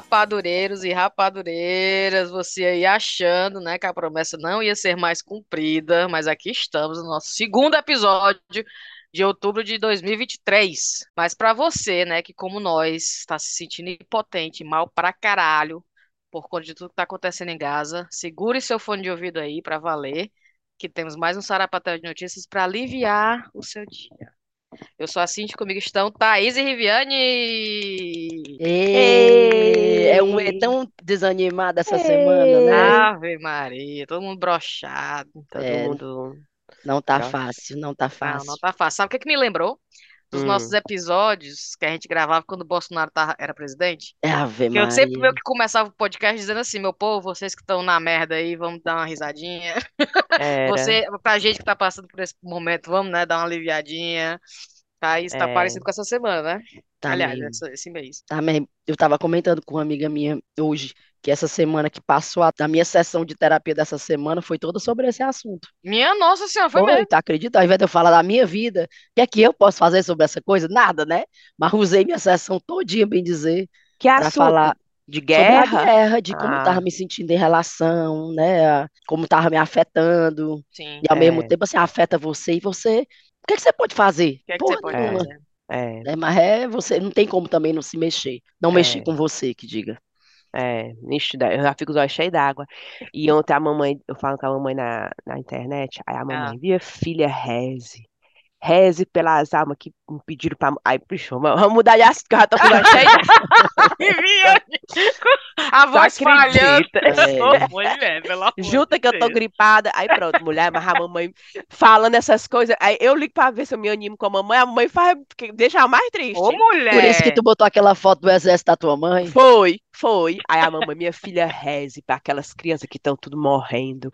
Rapadureiros e rapadureiras, você aí achando, né, que a promessa não ia ser mais cumprida, mas aqui estamos no nosso segundo episódio de outubro de 2023. Mas para você, né, que como nós está se sentindo impotente, mal pra caralho, por conta de tudo que tá acontecendo em Gaza, segure seu fone de ouvido aí para valer, que temos mais um sarapatel de notícias para aliviar o seu dia. Eu sou a Cintia, comigo estão Thaís e Riviane. Ei, é um é tão desanimado essa semana, né? Ave Maria, todo mundo brochado. Todo É, mundo. não tá fácil, não tá Não, fácil. não tá fácil. Sabe o que que me lembrou? Dos Hum. nossos episódios que a gente gravava quando o Bolsonaro tava, era presidente. Ave Que eu sempre Maria. meio que começava o podcast dizendo assim, meu povo, vocês que estão na merda aí, vamos dar uma risadinha. Era. Você, pra gente que tá passando por esse momento, vamos, né, dar uma aliviadinha. Tá, isso tá É. parecido com essa semana, né? Tá Aliás, mesmo. essa- esse mês. Tá mesmo. Eu tava comentando com uma amiga minha hoje que essa semana que passou, a, a minha sessão de terapia dessa semana foi toda sobre esse assunto. Minha nossa senhora, foi Foi, mesmo. tá acredita? Ao invés de eu falar da minha vida, o que é que eu posso fazer sobre essa coisa? Nada, né? Mas usei minha sessão todinha, bem dizer, Que pra assunto? falar De sobre a guerra? guerra, de como eu tava Ah, me sentindo em relação, né? a- Como tava me afetando. Sim. E ao mesmo é, tempo, assim, afeta você e você. O que é que você pode fazer? O que é que você pode fazer? É, né? Mas é você, não tem como também não se mexer. Não mexer é, com você, que diga. é. Eu já fico os olhos cheios d'água. E ontem a mamãe, eu falo com a mamãe na, na internet, aí a Ah. mamãe, minha filha, reze. Reze pelas almas que me pediram pra. Ai, bicho, vamos mudar de assunto, que eu já tô com d'água. Viviane, a voz falhando. É, mulher, amor Junta que eu tô gripada. Aí pronto, mulher, mas a mamãe falando essas coisas. Aí eu ligo pra ver se eu me animo com a mamãe. A mamãe faz, que deixa ela mais Ô, triste. por isso que mulher. tu botou aquela foto do exército da tua mãe. Foi, foi. Aí a mamãe, minha filha, reze para aquelas crianças que estão tudo morrendo.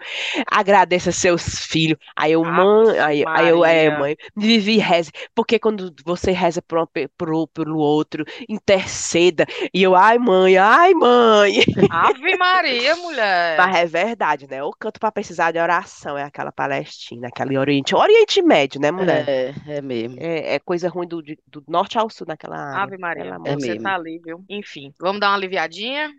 Agradeça seus filhos. Aí eu, mãe, aí, aí eu, é, mãe, vivi reze. Porque quando você reza por uma pro, pelo outro, interceda. E eu, ai, mãe, ai, mãe. Ave Maria, mulher. Mas é verdade, né? O canto para precisar de oração é aquela Palestina, aquele Oriente, Oriente Médio, né, mulher? É, é mesmo. É, é coisa ruim do, do norte ao sul naquela área. Ave Maria, amor É você mesmo. tá ali, viu? Enfim, vamos dar uma aliviadinha?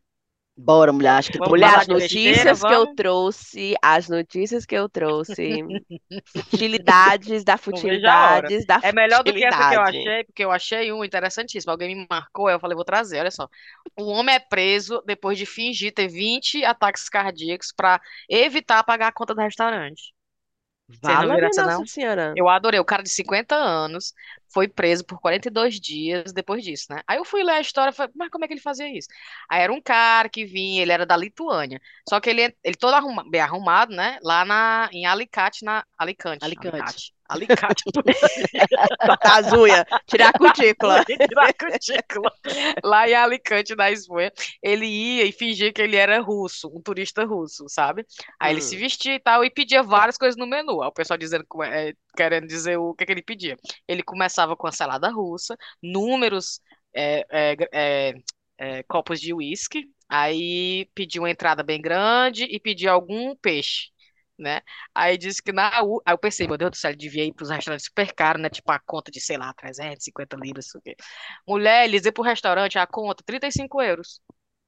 Bora, mulher, acho que Vamos Mulher, as notícias que eu trouxe, as notícias que eu trouxe, futilidades da futilidades da É melhor do que essa que eu achei, porque eu achei um interessantíssimo. Alguém me marcou, eu falei, vou trazer, olha só. Um homem é preso depois de fingir ter 20 ataques cardíacos para evitar pagar a conta do restaurante. Vocês não viram Vala-me essa, Nossa não? Senhora. Eu adorei. O cara de 50 anos foi preso por 42 dias depois disso, né? Aí eu fui ler a história e falei, mas como é que ele fazia isso? Aí era um cara que vinha, ele era da Lituânia. Só que ele, ele todo arruma- bem arrumado, né? Lá na, em Alicante, na Alicante. Alicante. Alicante. Alicante. Cortar as unhas, tirar a cutícula. Tirar a cutícula. Lá em Alicante, na Espanha, ele ia e fingia que ele era russo, um turista russo, sabe? Aí ele se Hum. vestia e tal e pedia várias coisas no menu. Aí o pessoal dizendo, é, querendo dizer o que, que ele pedia. Ele começava com a salada russa, números, é, é, é, é, copos de uísque, aí pedia uma entrada bem grande e pedia algum peixe. Né? Aí disse que na. U- Aí eu pensei, meu Deus do céu, ele devia ir para os restaurantes super caros, né? Tipo a conta de, sei lá, 350 libras, isso aqui. Mulher, eles iam pro restaurante, a conta, 35 euros.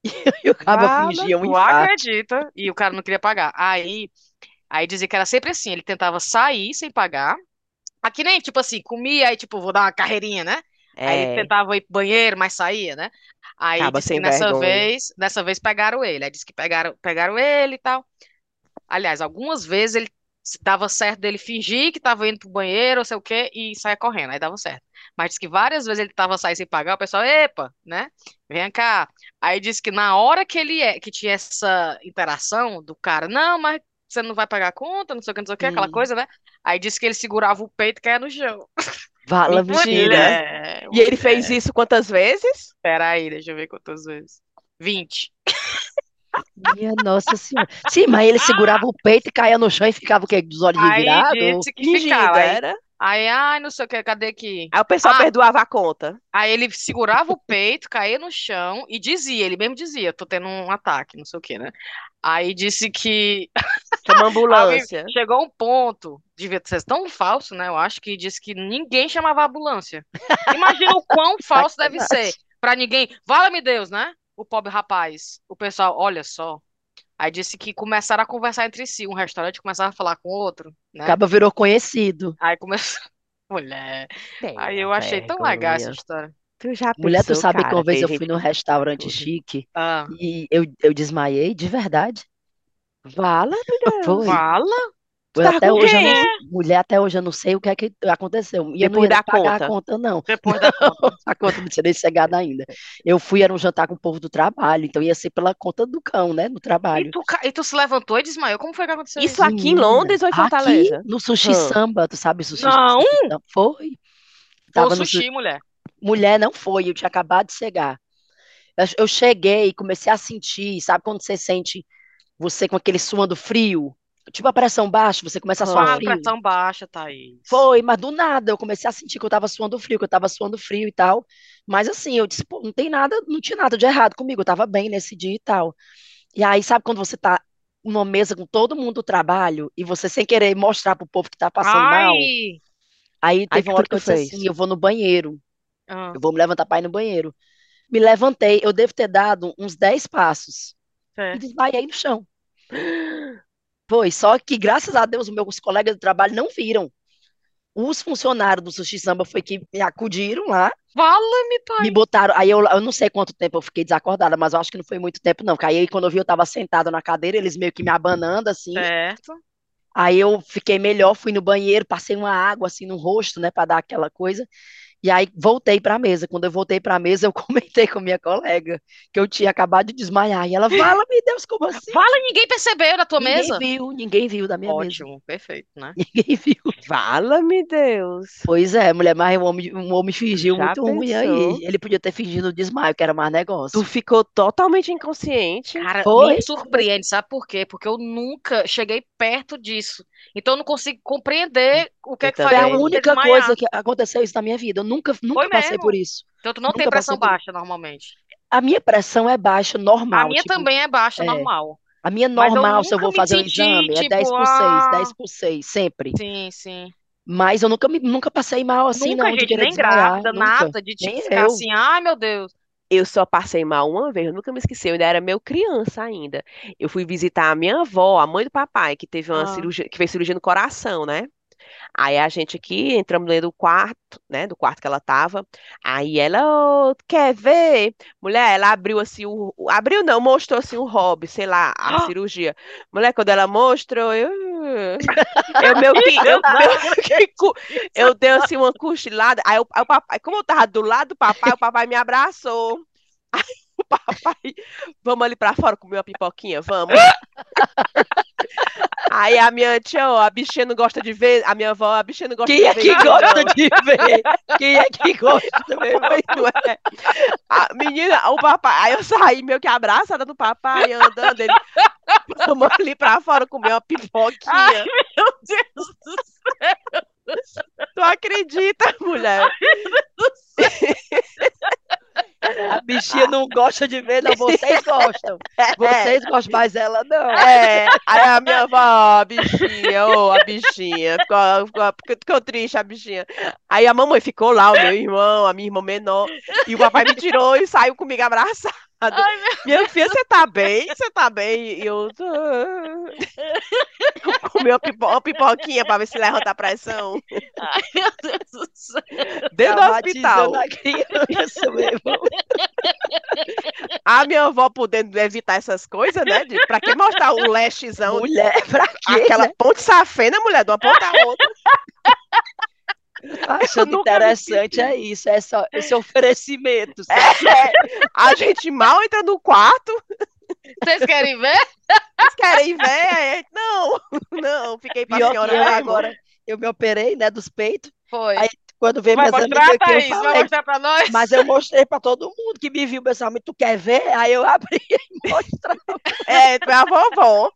E o cara Vala, fingia um infarto. acredita? E o cara não queria pagar. Aí, aí dizia que era sempre assim, ele tentava sair sem pagar. Aqui nem, tipo assim, comia, aí tipo, vou dar uma carreirinha, né? Aí ele É, tentava ir pro banheiro, mas saía, né? Aí acaba disse que nessa vergonha. vez, dessa vez pegaram ele. Aí disse que pegaram, pegaram ele e tal. Aliás, algumas vezes ele dava certo dele fingir que tava indo pro banheiro, ou sei o quê, e saia correndo, aí dava certo. Mas disse que várias vezes ele tava saindo sem pagar, o pessoal, epa, né? Vem cá. Aí disse que na hora que ele é, que tinha essa interação do cara, não, mas você não vai pagar a conta, não sei o que, não sei o que, aquela Hum. coisa, né? Aí disse que ele segurava o peito e caía no chão. Vala, mentira. Mulher, E ele fez mulher. isso quantas vezes? Peraí, deixa eu ver quantas vezes. 20. Minha Nossa Senhora. Sim, mas ele segurava o peito e caía no chão e ficava o quê? Dos olhos Aí revirados? disse que ficava. Aí, era? aí, ai, não sei o que, cadê aqui? Aí o pessoal Ah, perdoava a conta. aí ele segurava o peito, caía no chão e dizia, ele mesmo dizia, tô tendo um ataque, não sei o que, né? Aí disse que Chama ambulância. chegou um ponto, devia ser tão falso, né? Eu acho que disse que ninguém chamava a ambulância. Imagina o quão falso deve ser pra ninguém. Vala-me Deus, né? O pobre rapaz, o pessoal, olha só. Aí disse que começaram a conversar entre si, um restaurante começava a falar com o outro, né? Acaba virou conhecido. Aí começou. Mulher. Aí Tenha eu achei tão legal essa vergonha. história. Tu já Mulher, tu sabe que cara, uma vez eu fui num restaurante tudo. chique Ah, e eu, eu desmaiei de verdade. Vala, Deus. Foi. fala? Tu Eu tava até com hoje não, mulher, até hoje eu não sei o que é que aconteceu. E eu não Depois ia pagar a conta. conta, não. Depois da conta. A conta não tinha nem chegado ainda. Eu fui, era um jantar com o povo do trabalho, então ia ser pela conta do cão, né, no E trabalho. tu, ca- e tu se levantou e desmaiou? Como foi que aconteceu Isso isso? aqui em Londres ou em aqui Fortaleza? no Sushi Hã. Samba, tu sabe sushi, Não! samba? Foi. Foi o Tava no su- sushi, mulher. Mulher, não foi, eu tinha acabado de chegar. Eu, eu cheguei e comecei a sentir, sabe quando você sente você com aquele suando frio? Tipo a pressão baixa, você começa a suar. Ah, frio. pressão baixa, Thaís. Foi, mas do nada eu comecei a sentir que eu tava suando frio, que eu tava suando frio e tal. Mas assim, eu disse, pô, não tem nada, não tinha nada de errado comigo, eu tava bem nesse dia e tal. E aí, sabe quando você tá numa mesa com todo mundo do trabalho e você sem querer mostrar pro povo que tá passando mal? Ai! Aí Aí teve que uma hora tu que eu disse fez? assim, eu vou no banheiro, Ah, eu vou me levantar pra ir no banheiro. Me levantei, eu devo ter dado uns 10 passos e certo. desmaiei no chão. Foi, só que graças a Deus, os meus colegas do trabalho não viram. Os funcionários do Sushi Samba foi que me acudiram lá, Fala-me, me pai. botaram. Aí eu, eu não sei quanto tempo eu fiquei desacordada, mas eu acho que não foi muito tempo, não. Porque aí quando eu vi, eu tava sentada na cadeira, eles meio que me abanando assim. Certo. Aí eu fiquei melhor, fui no banheiro, passei uma água assim no rosto, né, pra dar aquela coisa. E aí voltei pra mesa. Quando eu voltei pra mesa, eu comentei com minha colega que eu tinha acabado de desmaiar. E ela, fala, meu Deus, como assim? Fala, ninguém percebeu na tua Ninguém mesa? viu, ninguém viu da minha mesa. Ótimo, perfeito, né? Ninguém viu. Vala-me Deus. Pois é, mulher, mas o homem, um homem fingiu Já muito ruim aí. Ele podia ter fingido o desmaio, que era mais negócio. Tu ficou totalmente inconsciente. Cara, Foi? me surpreende, sabe por quê? Porque eu nunca cheguei perto disso. Então eu não consigo compreender o que é que Foi faria a única coisa que aconteceu isso na minha vida. Eu nunca, nunca Foi passei mesmo? por isso. Então tu não tem Nunca pressão passei por baixa normalmente. A minha pressão é baixa, A normal. minha Tipo, também é baixa, é. normal. a minha normal, se eu vou fazer um senti, exame, é 10 tipo, por 6, ah, 10 por 6, sempre. sim, sim. Mas eu nunca, me, nunca passei mal assim, Nunca, não, de gente, querer nem desmaiar. grávida, Nunca. nada, de tipo ficar eu. assim, ai meu Deus. Eu só passei mal uma vez, eu nunca me esqueci, eu ainda era meio criança ainda. Eu fui visitar a minha avó, a mãe do papai, que teve uma Ah, cirurgia, que fez cirurgia no coração, né? Aí a gente aqui entramos dentro do quarto, né? Do quarto que ela tava. Aí ela, "Ô, quer ver? Mulher, ela abriu assim o. Abriu não, mostrou assim o hobby, sei lá, a cirurgia. Mulher, quando ela mostrou, eu. Eu que. Eu, cu- eu dei assim uma cochilada. Aí o, aí o papai, como eu tava do lado do papai, o papai me abraçou. Aí o papai, vamos ali pra fora comer uma pipoquinha, vamos. Aí a minha tia, ó, a bichinha não gosta de ver, a minha avó, a bichinha não gosta Quem de é ver que isso, gosta não. de ver? Quem é que gosta de ver? É? A menina, o papai, aí eu saí meio que abraçada do papai, andando, ele, vamos ali pra fora comer uma Ai, pipoquinha. meu Deus do céu. Tu acredita, mulher? A bichinha não gosta de ver, não. Vocês gostam. Vocês gostam, mas ela não. É, aí a minha avó, ó, a bichinha, ô, a bichinha, ficou, ficou, ficou triste a bichinha. Aí a mamãe ficou lá, o meu irmão, a minha irmã menor, e o papai me tirou e saiu comigo abraçado. Ai, meu Minha filha, você tá bem? Você tá bem? E eu tô... Comi uma, pipo- uma pipoquinha pra ver se levanta a pressão. Ai, meu Deus do céu. Dentro do hospital. A criança mesmo. A minha avó podendo evitar essas coisas, né? De, pra que mostrar o lestezão, Mulher, pra quê, aquela né? ponte safena, mulher, de uma ponta a outra. Achando interessante é isso, é só esse oferecimento, sabe? É, a gente mal entra no quarto, Vocês querem ver? vocês querem ver? Não, não, fiquei pra Pior agora, eu me operei, né, dos peitos, Foi. Aí, quando veio Vai minhas mostrar, amigas aqui? Vai falei, mostrar pra nós? mas eu mostrei pra todo mundo que me viu, pessoal, mas tu quer ver? Aí eu abri e mostrei. É, tu é a vovó.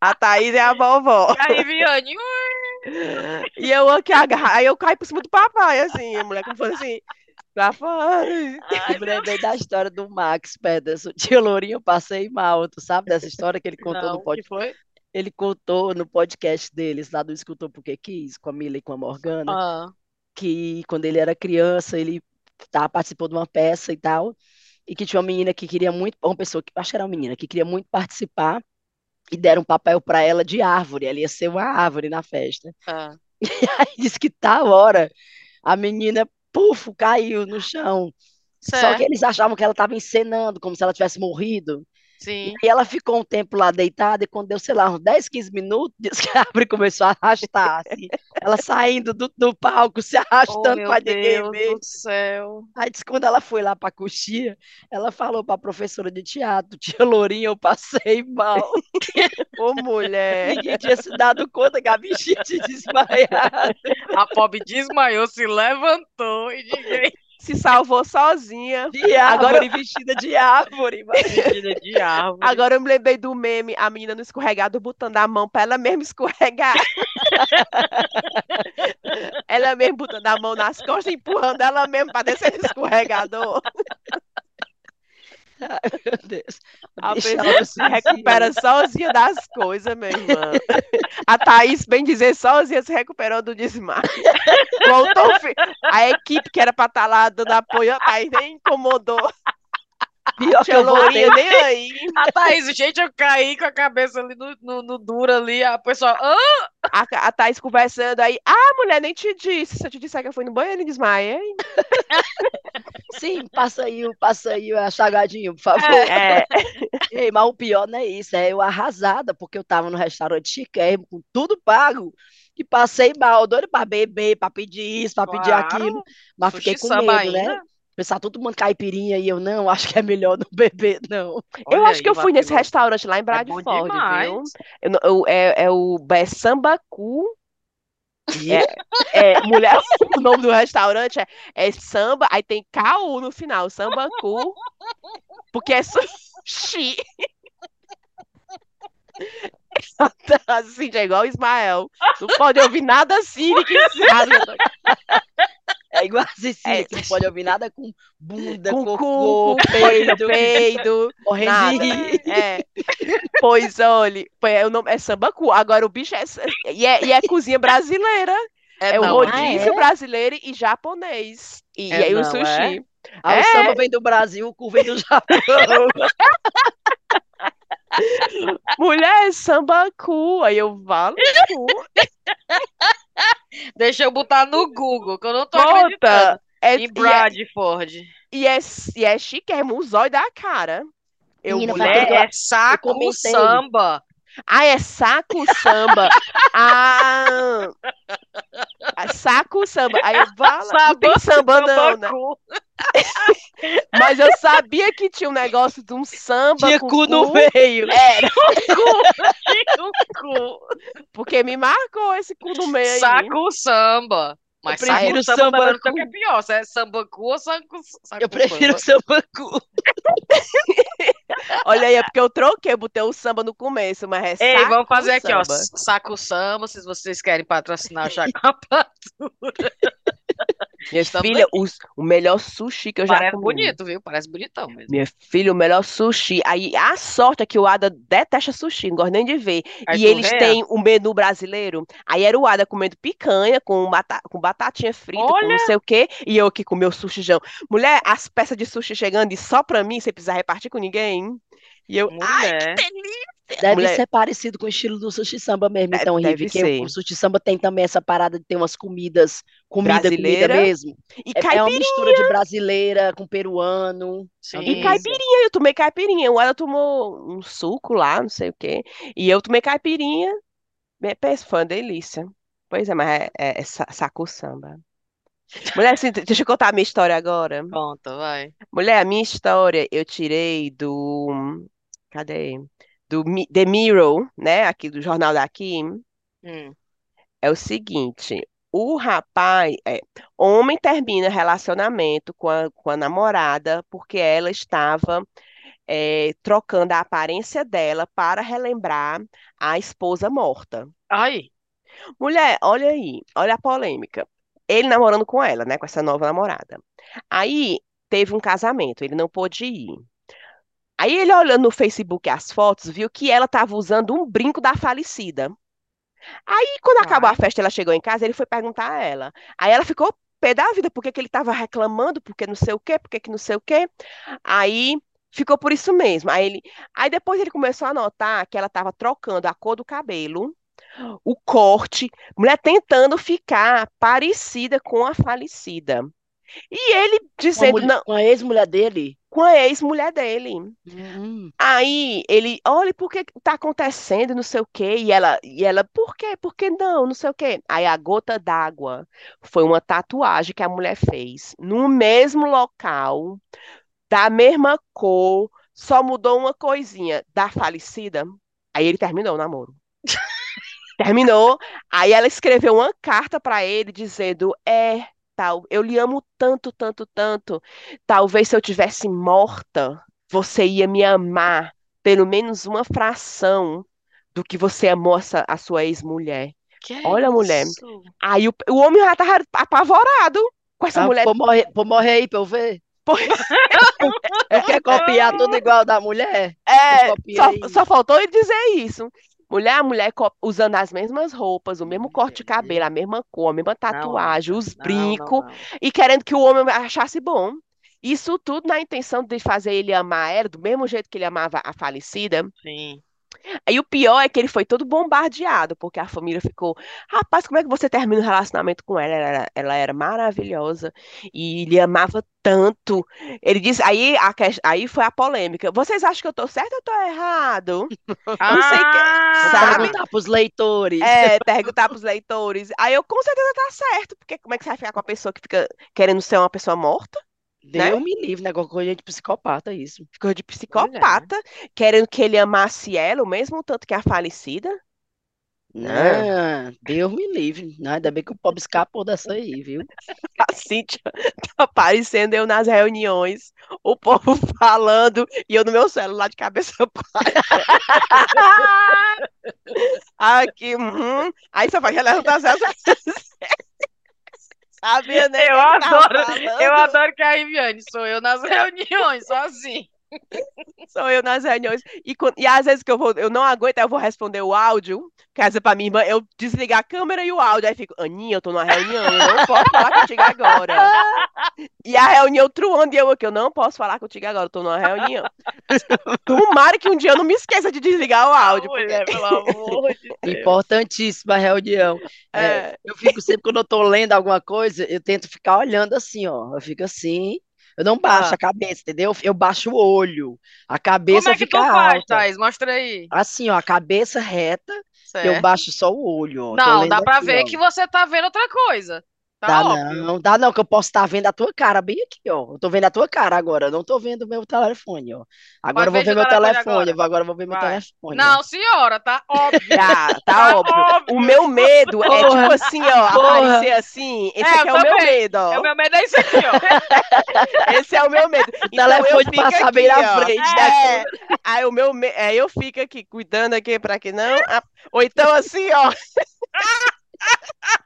A Thaís é a vovó. E aí, Viane? E eu aqui agarra, aí eu caí por cima do papai, assim, a mulher como fosse assim, pra fora. Lembrei da história do Max Pederson. Tio Lourinho, eu passei mal, tu sabe dessa história que ele contou no Não, que podcast? foi? Ele contou no podcast deles, lá do Escutou Porque Quis, com a Mila e com a Morgana, Ah, que quando ele era criança, ele tá, participou de uma peça e tal, e que tinha uma menina que queria muito, uma pessoa que acho que era uma menina que queria muito participar e deram um papel para ela de árvore, ela ia ser uma árvore na festa. Ah, E aí disse que tal hora a menina, pufo, caiu no chão. Só que certo, eles achavam que ela estava encenando, como se ela tivesse morrido. E sim. aí ela ficou um tempo lá deitada, e quando deu, sei lá, uns 10, 15 minutos, disse que a árvore começou a arrastar, assim. Ela saindo do, do palco, se Oh, arrastando meu para ninguém Deus ver. do céu. Aí disse quando ela foi lá para coxia, ela falou para a professora de teatro, tia Lourinha, eu passei mal. Ô, mulher. Ninguém tinha se dado conta que a bichinha tinha desmaiado. A pobre desmaiou, se levantou e ninguém Se salvou sozinha. De Agora- árvore, vestida de árvore. vestida de árvore. Agora eu me lembrei do meme, a menina no escorregado botando a mão pra ela mesma escorregar. ela mesma botando a mão nas costas, empurrando ela mesma pra descer do escorregador. Meu Deus. A Deixa pessoa recupera sozinha das coisas, minha irmã. A Thaís, bem dizer, sozinha se recuperou do desmaio. Voltou, a equipe que era pra estar lá dando apoio, a Thaís nem incomodou. Pior que eu voltei. Nem aí. A Thaís, gente, eu caí com a cabeça ali no, no, no duro ali, a pessoa, ah, A, a Thaís conversando aí. Ah, mulher, nem te disse. Se eu te disser que eu fui no banheiro e desmaiei. Sim, passa aí, o- passa aí chagadinho, por favor. É, Ei, mas o pior não é isso, é eu arrasada, porque eu tava no restaurante chiquérrimo, com tudo pago, e passei mal, doido pra beber, pra pedir isso, pra pedir Claro, aquilo, mas sushi fiquei com samba medo, né? ainda. Pensar todo mundo caipirinha e eu não, acho que é melhor não beber, não. eu Olha acho que aí, eu fui nesse restaurante lá em É Bradford, demais. viu? Eu eu- é, é o é Sambacu. É, mulher, o nome do restaurante é, é samba, aí tem KU no final, Sambacu, porque é sushi. Assim, é igual o Ismael. Não pode ouvir nada assim, que. É igual a Cecília, É. que não pode ouvir nada com bunda, Com cocô, cu, com peido, peido, morrendo nada. É. Pois olha, pois é, o nome é sambacu. Agora o bicho é. E é, e é cozinha brasileira. É, o não, rodízio Ah, é? brasileiro e japonês. E, É e aí o não, sushi. Aí É. o samba vem do Brasil, o cu vem do Japão. Mulher, sambacu. Aí eu falo. cu. Deixa eu botar no Google, que eu não tô acreditando. Bota. É, Em e, é, Bradford. e, é, e é chique, é um zóio da cara. Eu, Menina, mulher, eu- É saco comentei. samba. Ah, é saco samba. Ah, ah, saco samba. Aí eu falo, não tem samba não, né? Mas eu sabia que tinha um negócio de um samba Tinha com cu no cu. meio. Era, Tinha um cu. porque me marcou esse cu no meio aí. Saco samba. Mas Eu prefiro samba também não sei o sambacu. que é pior. Se é sambacu ou saco Eu prefiro samba. samba cu. Olha aí, é porque eu troquei, eu botei o samba no começo, mas é Ei, vamos fazer aqui, ó. samba. Saco samba, se vocês querem patrocinar o. Minha Estamos filha, os- o melhor sushi que eu já Parece comi. bonito, viu? Parece bonitão mesmo. Minha filha, o melhor sushi. Aí a sorte é que o Ada detesta sushi, não gosta nem de ver. Aí e eles vê, têm o menu brasileiro. Aí era o Ada comendo picanha com, bata- com batatinha frita, com Olha! não sei o quê. E eu aqui com meu sushijão. Mulher, as peças de sushi chegando e só pra mim, sem precisar repartir com ninguém. E eu, ai, Mulher. que delícia! Deve Mulher, ser parecido com o estilo do sushi samba mesmo, então, deve Rive, o, sushi samba tem também essa parada de ter umas comidas, comida, comida Brasileira mesmo. e É, é uma caipirinha. mistura de brasileira com peruano. Sim. E caipirinha, eu tomei caipirinha. O Ada tomou um suco lá, não sei o quê. E eu tomei caipirinha. Me- Pensa, foi uma delícia. Pois é, mas é, é, é sa- saco samba. Mulher, assim, deixa eu contar a minha história agora. Conta, vai. Mulher, a minha história eu tirei do. Cadê? Do The Mirror, né? Aqui do jornal daqui. Hum. É o seguinte: o rapaz, é, homem termina relacionamento com a, com a namorada porque ela estava é, trocando a aparência dela para relembrar a esposa morta. Ai, Mulher, olha aí, olha a polêmica. Ele namorando com ela, né, com essa nova namorada. Aí teve um casamento, ele não pôde ir. Aí ele olhando no Facebook as fotos, viu que ela estava usando um brinco da falecida. Aí quando acabou a festa, ela chegou em casa, ele foi perguntar a ela. Aí ela ficou pé da vida, porque que ele tava reclamando, porque não sei o quê, porque que não sei o quê. Aí ficou por isso mesmo. Aí ele, aí depois ele começou a notar que ela tava trocando a cor do cabelo, o corte, mulher tentando ficar parecida com a falecida. E ele Com a, dizendo, não, com a ex-mulher dele. com a ex-mulher dele. Hum, Aí ele, olha, por que que tá acontecendo, não sei o quê. E ela, e ela, por quê? Por que não? Não sei o quê. Aí a gota d'água foi uma tatuagem que a mulher fez no mesmo local, da mesma cor, só mudou uma coisinha da falecida. Aí ele terminou o namoro. Terminou. Aí ela escreveu uma carta para ele dizendo: É, tal, eu lhe amo tanto, tanto, tanto. Talvez se eu tivesse morta, você ia me amar pelo menos uma fração do que você amou essa- a sua ex-mulher. Que Olha, mulher. isso? Aí o, o homem já tava apavorado com essa ah, mulher. Pô morrer, pô morrer aí pra eu ver. Eu quero copiar tudo igual da mulher. é, só, só faltou ele dizer isso. Mulher, a mulher usando as mesmas roupas, o mesmo corte de cabelo, a mesma cor, a mesma tatuagem, os brincos. e querendo que o homem achasse bom. Isso tudo na intenção de fazer ele amar ela do mesmo jeito que ele amava a falecida. Sim. Aí o pior é que ele foi todo bombardeado, porque a família ficou, rapaz, como é que você termina o relacionamento com ela? Ela era, ela era maravilhosa e ele amava tanto. Ele disse, aí, a, aí foi a polêmica. Vocês acham que eu tô certo ou tô errado? Não sei que- Ah, sabe? perguntar pros leitores. É, perguntar pros leitores. Aí eu com certeza tá certo, porque como é que você vai ficar com a pessoa que fica querendo ser uma pessoa morta? Né? Deus me livre, negócio com gente psicopata, isso. Ficou de psicopata, querendo que ele amasse ela, o mesmo tanto que a falecida. Não, Deus me livre. Não, ainda bem que o pobre escapou dessa aí, viu? A Cíntia tá aparecendo eu nas reuniões, o povo falando e eu no meu celular de cabeça baixa. Aqui, uhum. Aí só vai levantar as. Sabia, né? Eu adoro, eu adoro que a Iviane sou eu nas reuniões, sozinho. Sou eu nas reuniões. E, e às vezes que eu vou, eu não aguento, aí eu vou responder o áudio. Quer dizer, pra minha irmã, eu desligar a câmera e o áudio. Aí fico, Aninha, eu tô numa reunião, eu não posso falar contigo agora. E a reunião truando e eu aqui, eu não posso falar contigo agora, eu tô numa reunião. Tomara que um dia eu não me esqueça de desligar o áudio. porque- Mulher, pelo amor de Deus. Importantíssima reunião. É, É, eu fico sempre, quando eu tô lendo alguma coisa, eu tento ficar olhando assim, ó. Eu fico assim, eu não baixo Ah. a cabeça, entendeu? Eu baixo o olho. A Como cabeça é que fica tu faz, alta. Thaís? Mostra aí. Assim, ó, a cabeça reta, eu Certo. baixo só o olho, ó. Não, dá pra aqui, ver ó. que você tá vendo outra coisa. Tá Dá óbvio. não, dá não, que eu posso estar vendo a tua cara bem aqui, ó. Eu tô vendo a tua cara agora, eu não tô vendo o meu telefone, ó. Agora eu vou ver meu telefone telefone, agora. eu vou- agora vou ver meu Vai. telefone. ó. Não, senhora, tá óbvio. tá, tá Tá óbvio. óbvio. O meu medo é Porra, tipo assim, ó, porra. aparecer assim. Esse É, aqui é o meu medo, ó. É o meu medo é isso aqui, ó. Esse é o meu medo. O Então telefone passar aqui, bem na ó. frente da É, aí o meu, me- é, eu fico aqui cuidando aqui para que não, ou então assim, ó.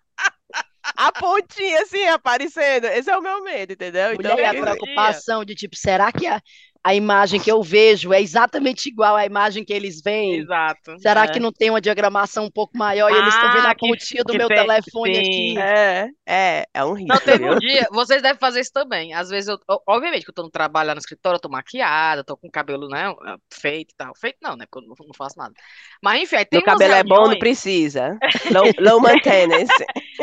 A pontinha assim aparecendo. Esse é o meu medo, entendeu? Então, Mulher, e a eu- preocupação de tipo, será que a, a imagem que eu vejo é exatamente igual à imagem que eles veem? Exato. Será é. que não tem uma diogramação um pouco maior e eles estão vendo Ah, a que- pontinha do que meu tem- telefone sim. aqui? é, é, é um risco, Não, teve um dia, vocês devem fazer isso também. Às vezes eu, obviamente, que eu tô no trabalho lá no escritório, eu tô maquiada, tô com o cabelo, né, feito e tal. Feito não, né, porque eu não, não faço nada. Mas enfim, aí tem Meu cabelo é bom, não reuniões, precisa. Low, low maintenance.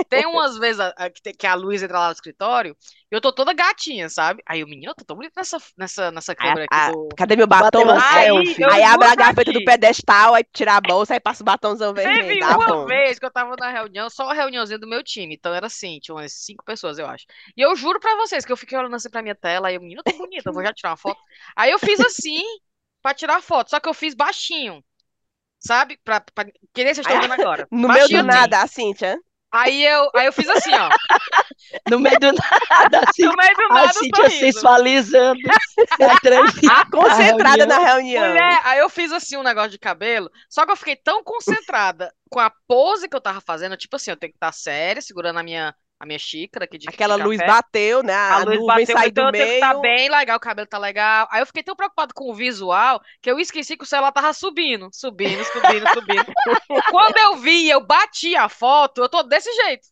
Tem umas vezes a- a- que, a Luísa entra lá no escritório, e eu tô toda gatinha, sabe? Aí o menino, eu tô tão bonita nessa, nessa, nessa câmera a- aqui do... cadê meu batom? uma Aí, eu aí abre a gaveta do pedestal, aí tira a bolsa, aí passa o batomzão vermelho. Teve Tá uma bom. vez que eu tava na reunião, só uma reuniãozinha do meu time. Então era assim, tinha umas cinco pessoas, eu acho. E eu juro pra vocês que eu fiquei olhando assim pra minha tela, aí o menino, tô bonita, eu vou já tirar uma foto. Aí eu fiz assim, pra tirar foto, só que eu fiz baixinho. Sabe? Pra, pra... Que nem vocês estão vendo agora. No Baixinho do assim. nada, a Cíntia. Aí eu, aí eu fiz assim, ó. No meio do nada, assim, No meio do a nada, Cintia sorriso. sensualizando a entrevista. A concentrada reunião. na reunião. Mulher, aí eu fiz assim um negócio de cabelo, só que eu fiquei tão concentrada com a pose que eu tava fazendo, tipo assim, eu tenho que estar séria, segurando a minha, a minha xícara de Aquela luz café. bateu, né? A, A luz nuvem bateu, então do tenho que meio. estar bem legal, o cabelo tá legal. Aí eu fiquei tão preocupado com o visual que eu esqueci que o celular tava subindo, subindo, subindo, subindo. Quando eu vi, eu bati a foto, eu tô desse jeito.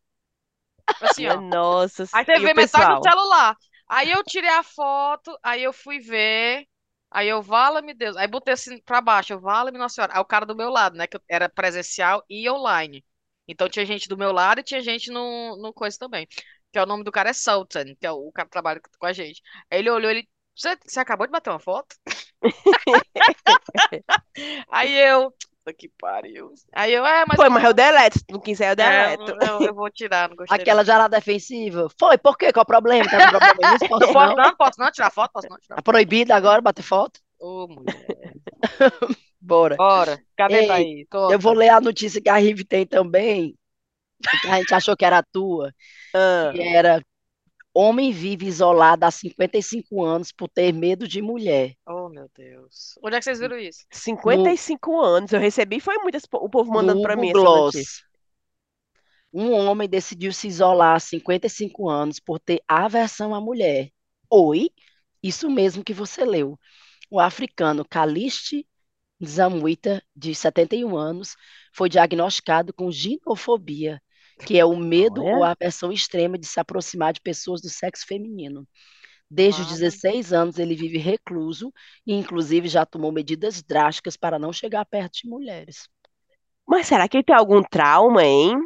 Assim, ó. Nossa, Aí você vê metade do celular. Aí eu tirei a foto, aí eu fui ver. Aí eu, vala-me Deus. Aí botei assim pra baixo, eu, vala-me Nossa Senhora. Aí o cara do meu lado, né? Que era presencial e online. Então tinha gente do meu lado e tinha gente no, no coisa também. Que é o nome do cara é Sultan, que é o, o cara que trabalha com a gente. Aí ele olhou, ele. Você, acabou de bater uma foto? Aí eu. Que pariu. Aí eu, é, mas Foi, mas eu deleto. Se não quiser, eu é, deleto. eu, eu- eu vou tirar, não gostei. Aquela já era defensiva. Foi, por quê? Qual o problema? Tá com problema Não posso não? não, não posso não tirar foto, posso não tirar Tá proibido agora bater foto? Ô, mulher. Bora. Bora. Cadê, Ei, Thaís? Eu vou ler a notícia que a Rive tem também, que a gente achou que era a tua, Ah, que era homem vive isolado há 55 anos por ter medo de mulher. Oh, meu Deus. Onde é que vocês viram isso? 55 anos. Eu recebi, foi muitas, o povo No mandando pra Hugo mim essa Gloss. notícia. Um homem decidiu se isolar há 55 anos por ter aversão à mulher. Oi, isso mesmo que você leu. O africano Kaliste Nzamwita, de 71 anos, foi diagnosticado com ginofobia, que é o medo Olha. ou aversão extrema de se aproximar de pessoas do sexo feminino. Desde os Vale. 16 anos, ele vive recluso e, inclusive, já tomou medidas drásticas para não chegar perto de mulheres. Mas será que ele tem algum trauma, hein?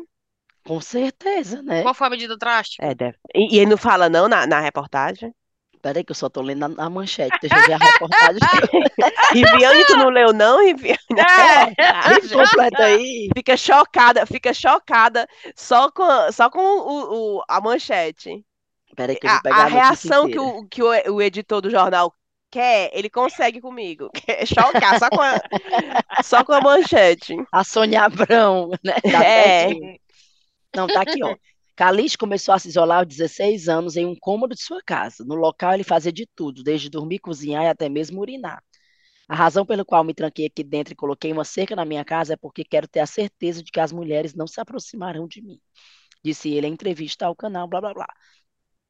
Com certeza, né? Qual foi a medida drástica? É, deve. E, e ele não fala não na, na reportagem? Peraí que eu só tô lendo a, a manchete, deixa eu ver a reportagem. Riviane, tu não leu não, Riviane? É. Me completa aí. Fica chocada, fica chocada só com, só com o, o- a manchete. Peraí que eu vou A, pegar a a notícia reação que, o, que o, o editor do jornal quer, ele consegue comigo. Que é chocar, só com a, só com a manchete. A Sônia Abrão, né? Dá É. certinho. Não, tá aqui, ó. Calixto começou a se isolar aos 16 anos em um cômodo de sua casa. No local, ele fazia de tudo, desde dormir, cozinhar e até mesmo urinar. A razão pela qual me tranquei aqui dentro e coloquei uma cerca na minha casa é porque quero ter a certeza de que as mulheres não se aproximarão de mim. Disse ele em entrevista ao canal, blá blá blá.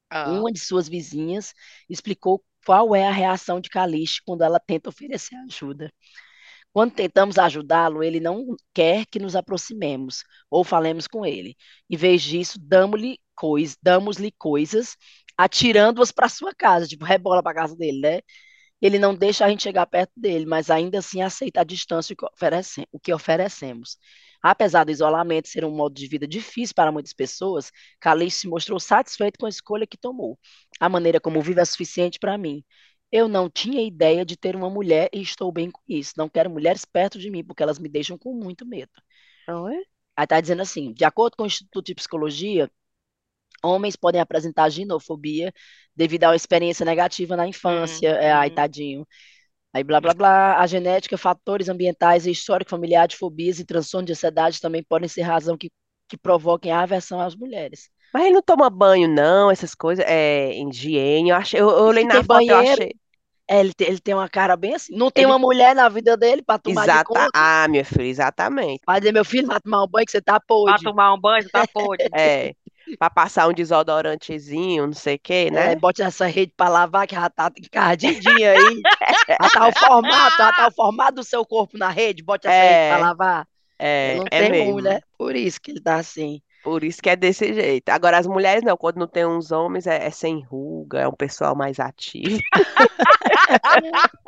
Ah, Uma de suas vizinhas explicou qual é a reação de Calixto quando ela tenta oferecer ajuda. Quando tentamos ajudá-lo, ele não quer que nos aproximemos ou falemos com ele. Em vez disso, damos-lhe cois, damos-lhe coisas, atirando-as para sua casa, tipo, rebola para casa dele, né? Ele não deixa a gente chegar perto dele, mas ainda assim aceita a distância que oferece- o que oferecemos. Apesar do isolamento ser um modo de vida difícil para muitas pessoas, Calixto se mostrou satisfeito com a escolha que tomou. A maneira como vive é suficiente para mim. Eu não tinha ideia de ter uma mulher e estou bem com isso. Não quero mulheres perto de mim porque elas me deixam com muito medo. Oi? Aí está dizendo assim: de acordo com o Instituto de Psicologia, homens podem apresentar ginofobia devido a uma experiência negativa na infância. É, ai, Uhum. tadinho. Aí, blá, blá, blá. A genética, fatores ambientais e histórico familiar de fobias e transtorno de ansiedade também podem ser razão que, que provoquem a aversão às mulheres. Mas ele não toma banho, não, essas coisas, é, higiene. Eu achei, eu, eu olhei Se na tem foto, eu banheiro, achei. É, ele, tem, ele tem uma cara bem assim. Não tem Ele- uma mulher na vida dele para tomar de Exata. conta. Ah, minha filha, exatamente. Vai dizer, meu filho, vai tomar um banho que você tá Pra podre. tomar um banho, tá podre. É, pra passar um desodorantezinho, não sei o quê, É, né? bote essa rede para lavar que já tá encardidinha aí. Já tá o formato, já tá o formato do seu corpo na rede, bote essa rede para É, lavar. é, Não é tem mesmo. mulher, por isso que ele tá assim. Por isso que é desse jeito. Agora, as mulheres não, quando não tem uns homens, é, é sem ruga, é um pessoal mais ativo.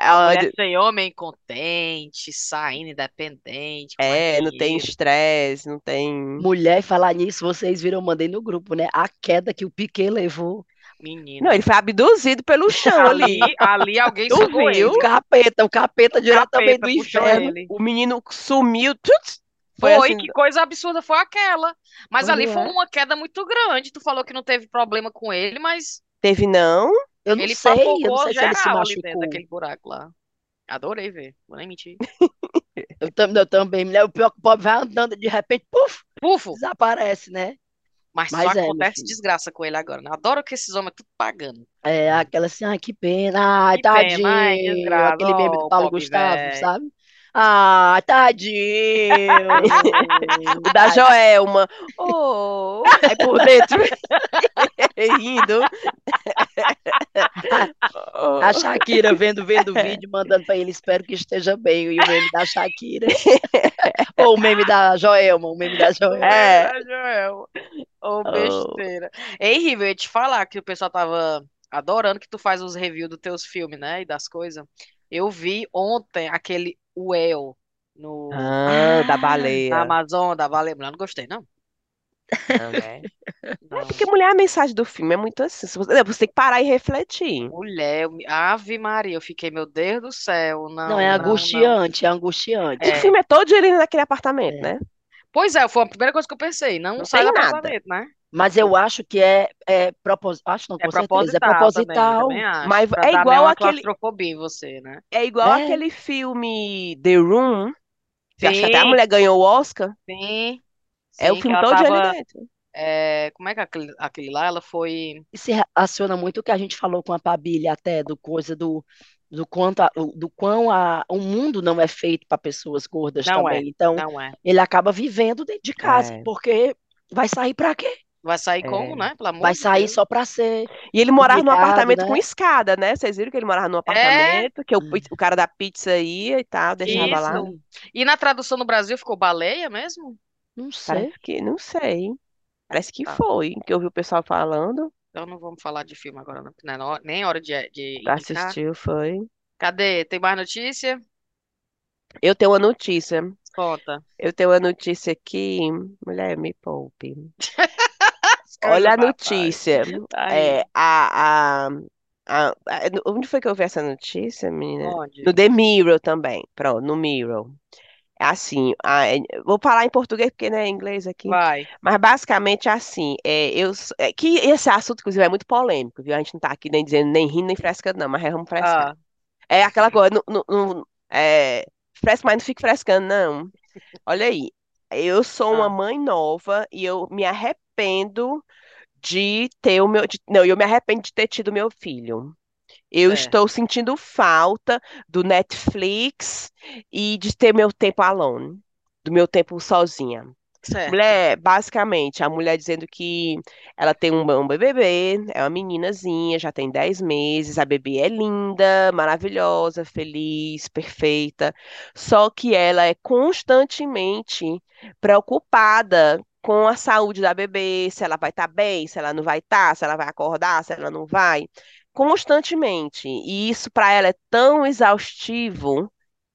É, onde- mulher sem homem contente, saindo independente, é, não tem estresse, não tem. Mulher, falar nisso, vocês viram, eu mandei no grupo, né? A queda que o Piquet levou. Menino. Não, ele foi abduzido pelo chão ali. Ali, alguém Tu viu? O capeta, o capeta diretamente do inferno. ele. O menino sumiu. tuts, Foi Foi, assim. que coisa absurda foi aquela. Mas Pois ali foi é. uma queda muito grande. Tu falou que não teve problema com ele, mas Teve não? Eu não ele sei, eu não sei se ele se geral ali dentro machucou. daquele buraco lá. Adorei ver, vou nem mentir. Eu, tam- eu também, mulher, o pior que o pobre vai andando, de repente, puf, Pufo! desaparece, né? Mas, Mas só é, acontece desgraça com ele agora. Né? Adoro que esses homens tudo pagando. É aquela assim, ai, que pena, ai, Que pena, ai, tadinho. desgraça, Aquele meme do Paulo Gustavo, velho. sabe? Ah, tadinho. O da Joelma. Oh, aí por dentro rindo. Oh. A Shakira vendo, vendo o vídeo, mandando pra ele, espero que esteja bem. E o meme da Shakira. Ou o meme da Joelma, o meme da Joelma. É. É, Joel. Ô, Oh. besteira. Ei, Rivel, eu ia te falar que o pessoal tava adorando que tu faz os reviews dos teus filmes, né? E das coisas. Eu vi ontem aquele Well no, Ah, da Ah, na baleia. Amazon, da Vale. Não gostei, não. Não, né? Não. Porque mulher, a mensagem do filme é muito assim. se Você, você tem que parar e refletir. Mulher, eu me- Ave Maria, eu fiquei, meu Deus do céu, Não, não, é não, não. angustiante, é angustiante. O É. filme é todo ele naquele apartamento, É. né? Pois é, foi a primeira coisa que eu pensei, não, Não sai tem do nada. apartamento, né? Mas eu acho que é, é proposital. Acho não, É certeza. É proposital também, proposital. também. Mas é igual aquele, claustrofobia você, né? é igual É. aquele filme The Room, que acho que até a Sim, mulher ganhou o Oscar. sim, É o sim, que filme todo ali tava, dentro. é, como é que aquele, aquele lá, ela foi, se relaciona muito o que a gente falou com a Pabilha até, do coisa do, do quanto a- o- do quão a, o mundo não é feito para pessoas gordas não é, também. Então, não é. ele acaba vivendo dentro de casa, É, porque vai sair para quê? Vai sair como, é. né? Pelo amor Vai de sair Deus. só para ser E ele morava num apartamento com né? escada, né? Vocês viram que ele morava num É, apartamento, que o, o cara da pizza ia e tal, deixava lá. isso. E na tradução no Brasil ficou baleia mesmo? Não sei. Parece que, não sei. Parece que Tá. foi, que eu vi o pessoal falando. Então não vamos falar de filme agora, não, porque não é nem hora de, de Pra assistir, foi. Cadê? Tem mais notícia? Eu tenho uma notícia. Conta. Eu tenho uma notícia aqui. Mulher, me poupe. Olha a notícia. Tá É, a, a, a, a- onde foi que eu vi essa notícia, menina? Onde? No The Mirror também. Pronto, no Mirror. É assim, a- é, vou falar em português porque não é inglês aqui. Vai. Mas basicamente é assim, é, eu, é, que esse assunto, inclusive, é muito polêmico, viu? A gente não tá aqui nem dizendo nem rindo nem frescando, não, mas é, vamos frescar. Ah, É aquela coisa, não, não, não- é, fresca, mas não fique frescando, não. Olha aí, eu sou uma ah. mãe nova e eu me arrependo de ter o meu. de- não, eu me arrependo de ter tido meu filho. Eu estou sentindo falta do Netflix e de ter meu tempo alone, do meu tempo sozinha. Certo. Mulher, basicamente, a mulher dizendo que ela tem um, um bebê, é uma meninazinha, já tem 10 meses, a bebê é linda, maravilhosa, feliz, perfeita, só que ela é constantemente preocupada com a saúde da bebê, se ela vai estar bem, se ela não vai estar, se ela vai acordar, se ela não vai, constantemente. E isso para ela é tão exaustivo.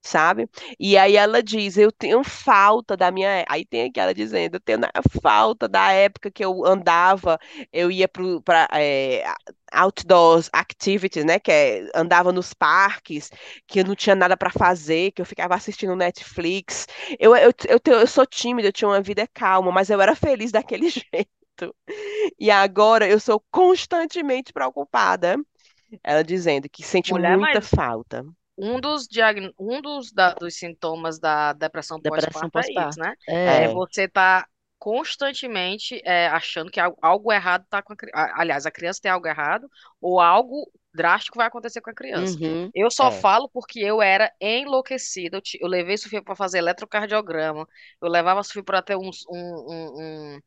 Sabe? E aí ela diz, eu tenho falta da minha. é-" Aí tem aquela dizendo, eu tenho falta da época que eu andava, eu ia para outdoors activities, né? Que é, andava nos parques, que eu não tinha nada para fazer, que eu ficava assistindo Netflix. Eu, eu, eu, tenho- eu sou tímida, eu tinha uma vida calma, mas eu era feliz daquele jeito. E agora eu sou constantemente preocupada. Ela dizendo que sente Mulher, muita mas falta. Um dos, diagn... um dos, da- dos sintomas da depressão Depressão pós-parto é né? É. É você tá constantemente é, achando que algo, algo errado tá com a criança. Aliás, a criança tem algo errado ou algo drástico vai acontecer com a criança. Uhum. Eu só É. falo porque eu era enlouquecida. Eu, ti- eu levei Sofia para fazer eletrocardiograma. Eu levava a Sofia para ter uns, um, um- um-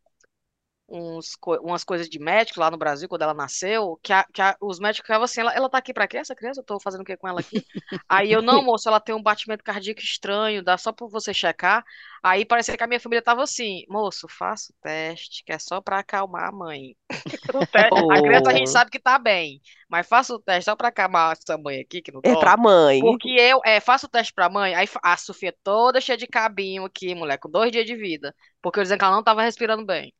uns, umas coisas de médico lá no Brasil, quando ela nasceu, que, a- que a- os médicos ficavam assim, ela, ela tá aqui pra quê, essa criança? Eu tô fazendo o que com ela aqui? Aí eu, não, moço, ela tem um batimento cardíaco estranho, dá só pra você checar. Aí parecia que a minha família tava assim, moço, faça o teste, que é só pra acalmar a mãe. A criança a gente Oh, sabe que tá bem, mas faça o teste só pra acalmar essa mãe aqui, que não é pra mãe. Porque eu, é, faço o teste pra mãe, aí a Sofia toda cheia de cabinho aqui, mulher, com dois dias de vida, porque eu dizendo que ela não tava respirando bem.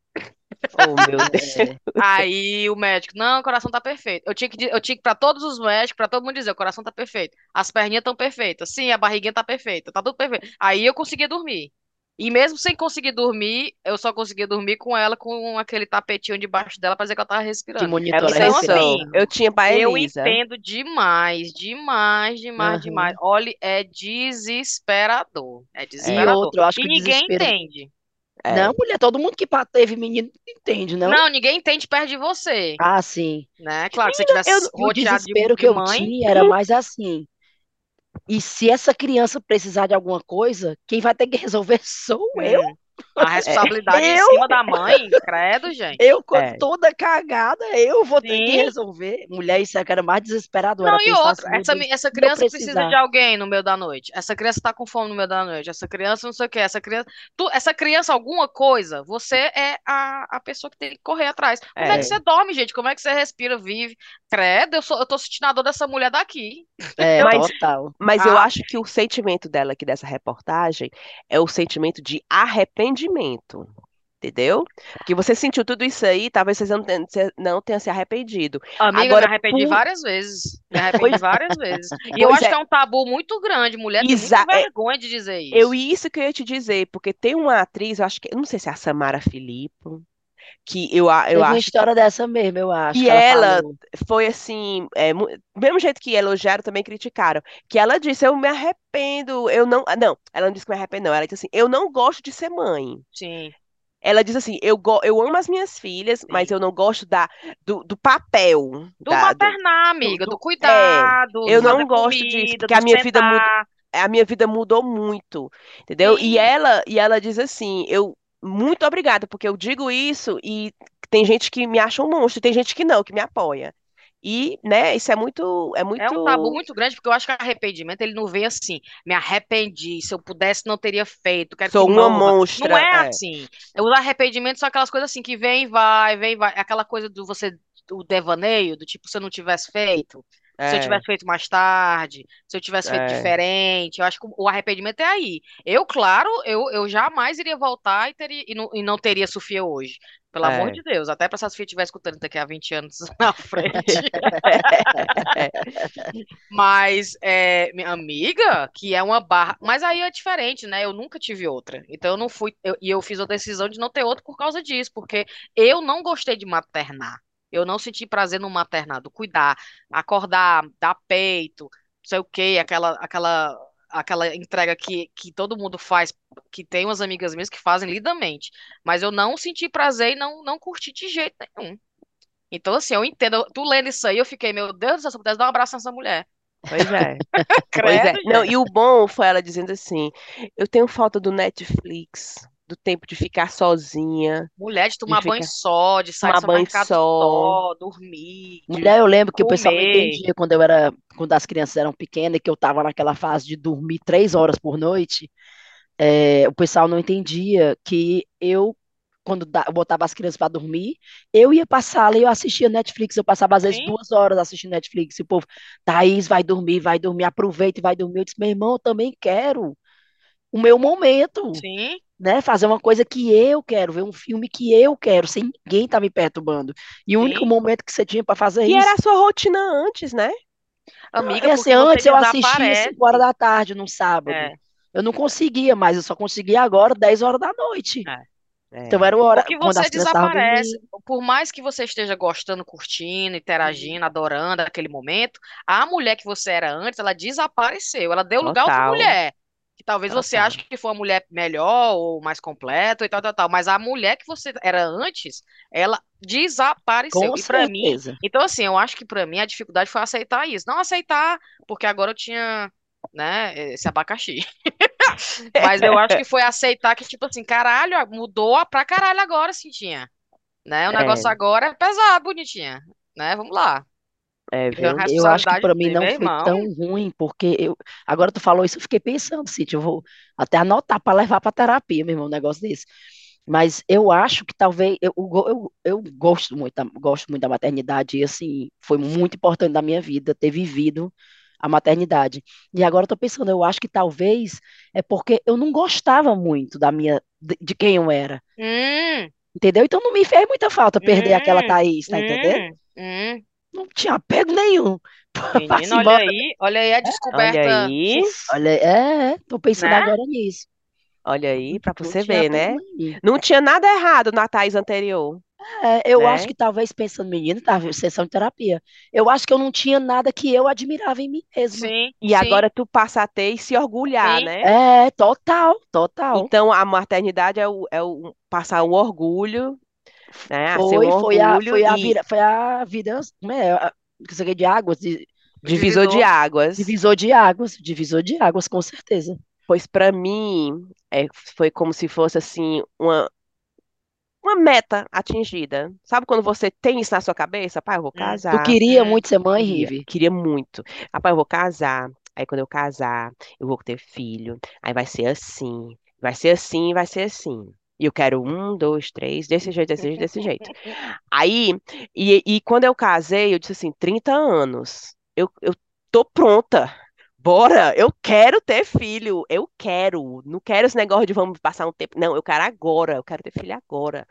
Oh, meu Deus. É. Aí o médico, não, o coração tá perfeito. Eu tinha que, eu tinha que para todos os médicos, pra todo mundo dizer, o coração tá perfeito. As perninhas estão perfeitas. Sim, a barriguinha tá perfeita, tá tudo perfeito. Aí eu conseguia dormir. E mesmo sem conseguir dormir, eu só conseguia dormir com ela com aquele tapetinho debaixo dela pra dizer que ela tava Que respirando. É monitora Então, assim, Eu tinha pra eu Elisa. entendo demais, demais, demais, demais. Aham. Olha, é desesperador. É E desesperador. outro, eu acho E que ninguém desespero. entende. É. Não, mulher, todo mundo que teve menino entende, não? Não, ninguém entende perto de você, Ah, sim. né? Claro se você eu, tivesse E o desespero de que eu tinha era mais assim. E se essa criança precisar de alguma coisa, quem vai ter que resolver sou eu. A responsabilidade em Eu? cima da mãe, credo, gente. Eu, quando É. toda cagada, eu vou ter que resolver. Mulher, isso é que era mais desesperado. Não, e outra, assim, essa, essa eu criança precisa de alguém no meio da noite. Essa criança tá com fome no meio da noite. Essa criança não sei o quê. Essa criança, tu, essa criança alguma coisa, você é a, a pessoa que tem que correr atrás. Como é, É. que você dorme, gente? Como é que você respira, vive? Credo, eu, sou, eu tô sentindo a dor dessa mulher daqui. É, Mas- total. Mas eu Ah. acho que o sentimento dela aqui dessa reportagem é o sentimento de arrependimento. Entendeu? Porque você sentiu tudo isso aí, talvez você não tenha, você não tenha se arrependido. Amiga, Agora, me arrependi por- várias vezes. Me arrependi Pois- várias vezes. E eu Pois acho é. que é um tabu muito grande. Mulher tem Exa- muita é- vergonha de dizer isso. Eu isso que eu ia te dizer, porque tem uma atriz, eu acho que, eu não sei se é a Samara Filippo, que eu, eu Teve uma acho história dessa mesmo, eu acho. que ela ela falou. foi assim, é, mesmo jeito que elogiaram, também criticaram. Que ela disse, eu me arrependo, eu não. ah, Não, ela não disse que me arrependo, não. Ela disse assim, eu não gosto de ser mãe. Sim. Ela diz assim, eu, go eu amo as minhas filhas, mas eu não gosto da, do, do papel. Do da- do- maternar, amiga, do, do- cuidado, eu do não gosto disso, comida, porque do a minha vida muda- a minha vida mudou muito, entendeu? E Sim. ela, e ela diz assim, eu muito obrigada, porque eu digo isso e tem gente que me acha um monstro, tem gente que não, que me apoia. E, né, isso é muito, é muito É um tabu muito grande, porque eu acho que arrependimento, ele não vem assim, me arrependi, se eu pudesse não teria feito, quero sou que uma morra. monstra. Não é, é. assim. Os arrependimentos são aquelas coisas assim, que vem e vai, vem e vai. Aquela coisa do você, o devaneio, do tipo, se eu não tivesse feito, se eu É. tivesse feito mais tarde, se eu tivesse feito É. diferente, eu acho que o arrependimento é aí. Eu, claro, eu, eu jamais iria voltar e, teria, e, não, e não teria Sofia hoje. Pelo É. amor de Deus, até pra se a Sofia estiver escutando daqui a 20 anos na frente. Mas é, minha amiga, que é uma barra. Mas aí é diferente, né? Eu nunca tive outra. Então eu não fui. eu- e eu fiz a decisão de não ter outra por causa disso, porque eu não gostei de maternar. Eu não senti prazer no maternar, do cuidar, acordar, dar peito, não sei o quê, aquela, aquela, aquela entrega que, que todo mundo faz, que tem umas amigas minhas que fazem lindamente. Mas eu não senti prazer e não, não curti de jeito nenhum. Então, assim, eu entendo. Tu lendo isso aí, eu fiquei, meu Deus do céu, se eu pudesse dar um abraço nessa mulher. Pois é. Pois é. Credo, Não, e o bom foi ela dizendo assim: eu tenho falta do Netflix, do tempo de ficar sozinha, Mulher de tomar banho ficar- só, de sair tomar banho só. só, dormir. de- Mulher, eu lembro que o pessoal não entendia quando eu era, quando as crianças eram pequenas, que eu tava naquela fase de dormir três horas por noite. é, o pessoal não entendia que eu, quando eu botava as crianças para dormir, eu ia pra sala e eu assistia Netflix. Eu passava às vezes Sim. duas horas assistindo Netflix. E o povo, Thaís, vai dormir, vai dormir, aproveita e vai dormir. Eu disse, meu irmão, eu também quero o meu momento, Sim, né? Fazer uma coisa que eu quero, ver um filme que eu quero, sem ninguém tá me perturbando. E o único sim. momento que você tinha para fazer E isso. era a sua rotina antes, né? Amiga, É assim, antes eu assistia desaparece. 5 horas da tarde num sábado. É, Eu não conseguia mais, eu só conseguia agora 10 horas da noite. é. É. Então era a hora quando você desaparece. Por mais que você esteja gostando, curtindo, interagindo, adorando aquele momento, a mulher que você era antes, ela desapareceu. Ela deu lugar a outra Total. mulher. Que talvez você Total. ache que foi uma mulher melhor ou mais completa e tal, tal, tal. Mas a mulher que você era antes, ela desapareceu. Com E pra mim, então assim, eu acho que pra mim a dificuldade foi aceitar isso. Não aceitar, porque agora eu tinha, né, esse abacaxi. Mas eu acho que foi aceitar que, tipo assim, caralho, mudou pra caralho agora, Cintinha. Né? O É. negócio agora é pesado, bonitinha. Né? Vamos lá. É, viu? Eu acho que para mim não foi irmão. tão ruim, porque eu agora tu falou isso, eu fiquei pensando, Cíntia, eu vou até anotar para levar para terapia, meu irmão, um negócio desse. Mas eu acho que talvez eu, eu, eu, gosto muito da, gosto muito da maternidade e assim, foi muito importante na minha vida ter vivido a maternidade. E agora eu tô pensando, eu acho que talvez é porque eu não gostava muito da minha de, de quem eu era, Hum, entendeu? Então não me fez muita falta perder aquela hum, Thaís, tá entendendo? hum, hum. Não tinha apego nenhum. Menina, olha aí, olha aí a Olha descoberta. aí, Olha, é, tô pensando Né? agora nisso. olha aí, pra Não você ver, né? nenhum. Não tinha nada errado na Thaís anterior, É, eu acho né? que talvez pensando, menino, tava sessão de terapia. Eu acho que eu não tinha nada que eu admirava em mim mesma. Sim, E sim, agora tu passa a ter e se orgulhar, sim. né? É, total, total. Então a maternidade é o, é o passar o orgulho, né? A Foi, um foi a, foi a e vira, foi a vida, como é, a- de águas, de, Divisor de águas. Divisor de águas, divisor de águas, com certeza. Pois para mim, é, foi como se fosse assim uma uma meta atingida. Sabe quando você tem isso na sua cabeça? Pai, eu vou. Tu casar. queria Hum. muito ser mãe, Queria, Rive? queria muito. Rapaz, eu vou casar. Aí quando eu casar, eu vou ter filho. Aí vai ser assim. Vai ser assim, vai ser assim. E eu quero um, dois, três, desse jeito, desse jeito, desse jeito. Aí, e, e quando eu casei, eu disse assim, 30 anos. Eu, eu tô pronta. Bora, eu quero ter filho, eu quero. Não quero esse negócio de vamos passar um tempo. Não, eu quero agora, eu quero ter filho agora.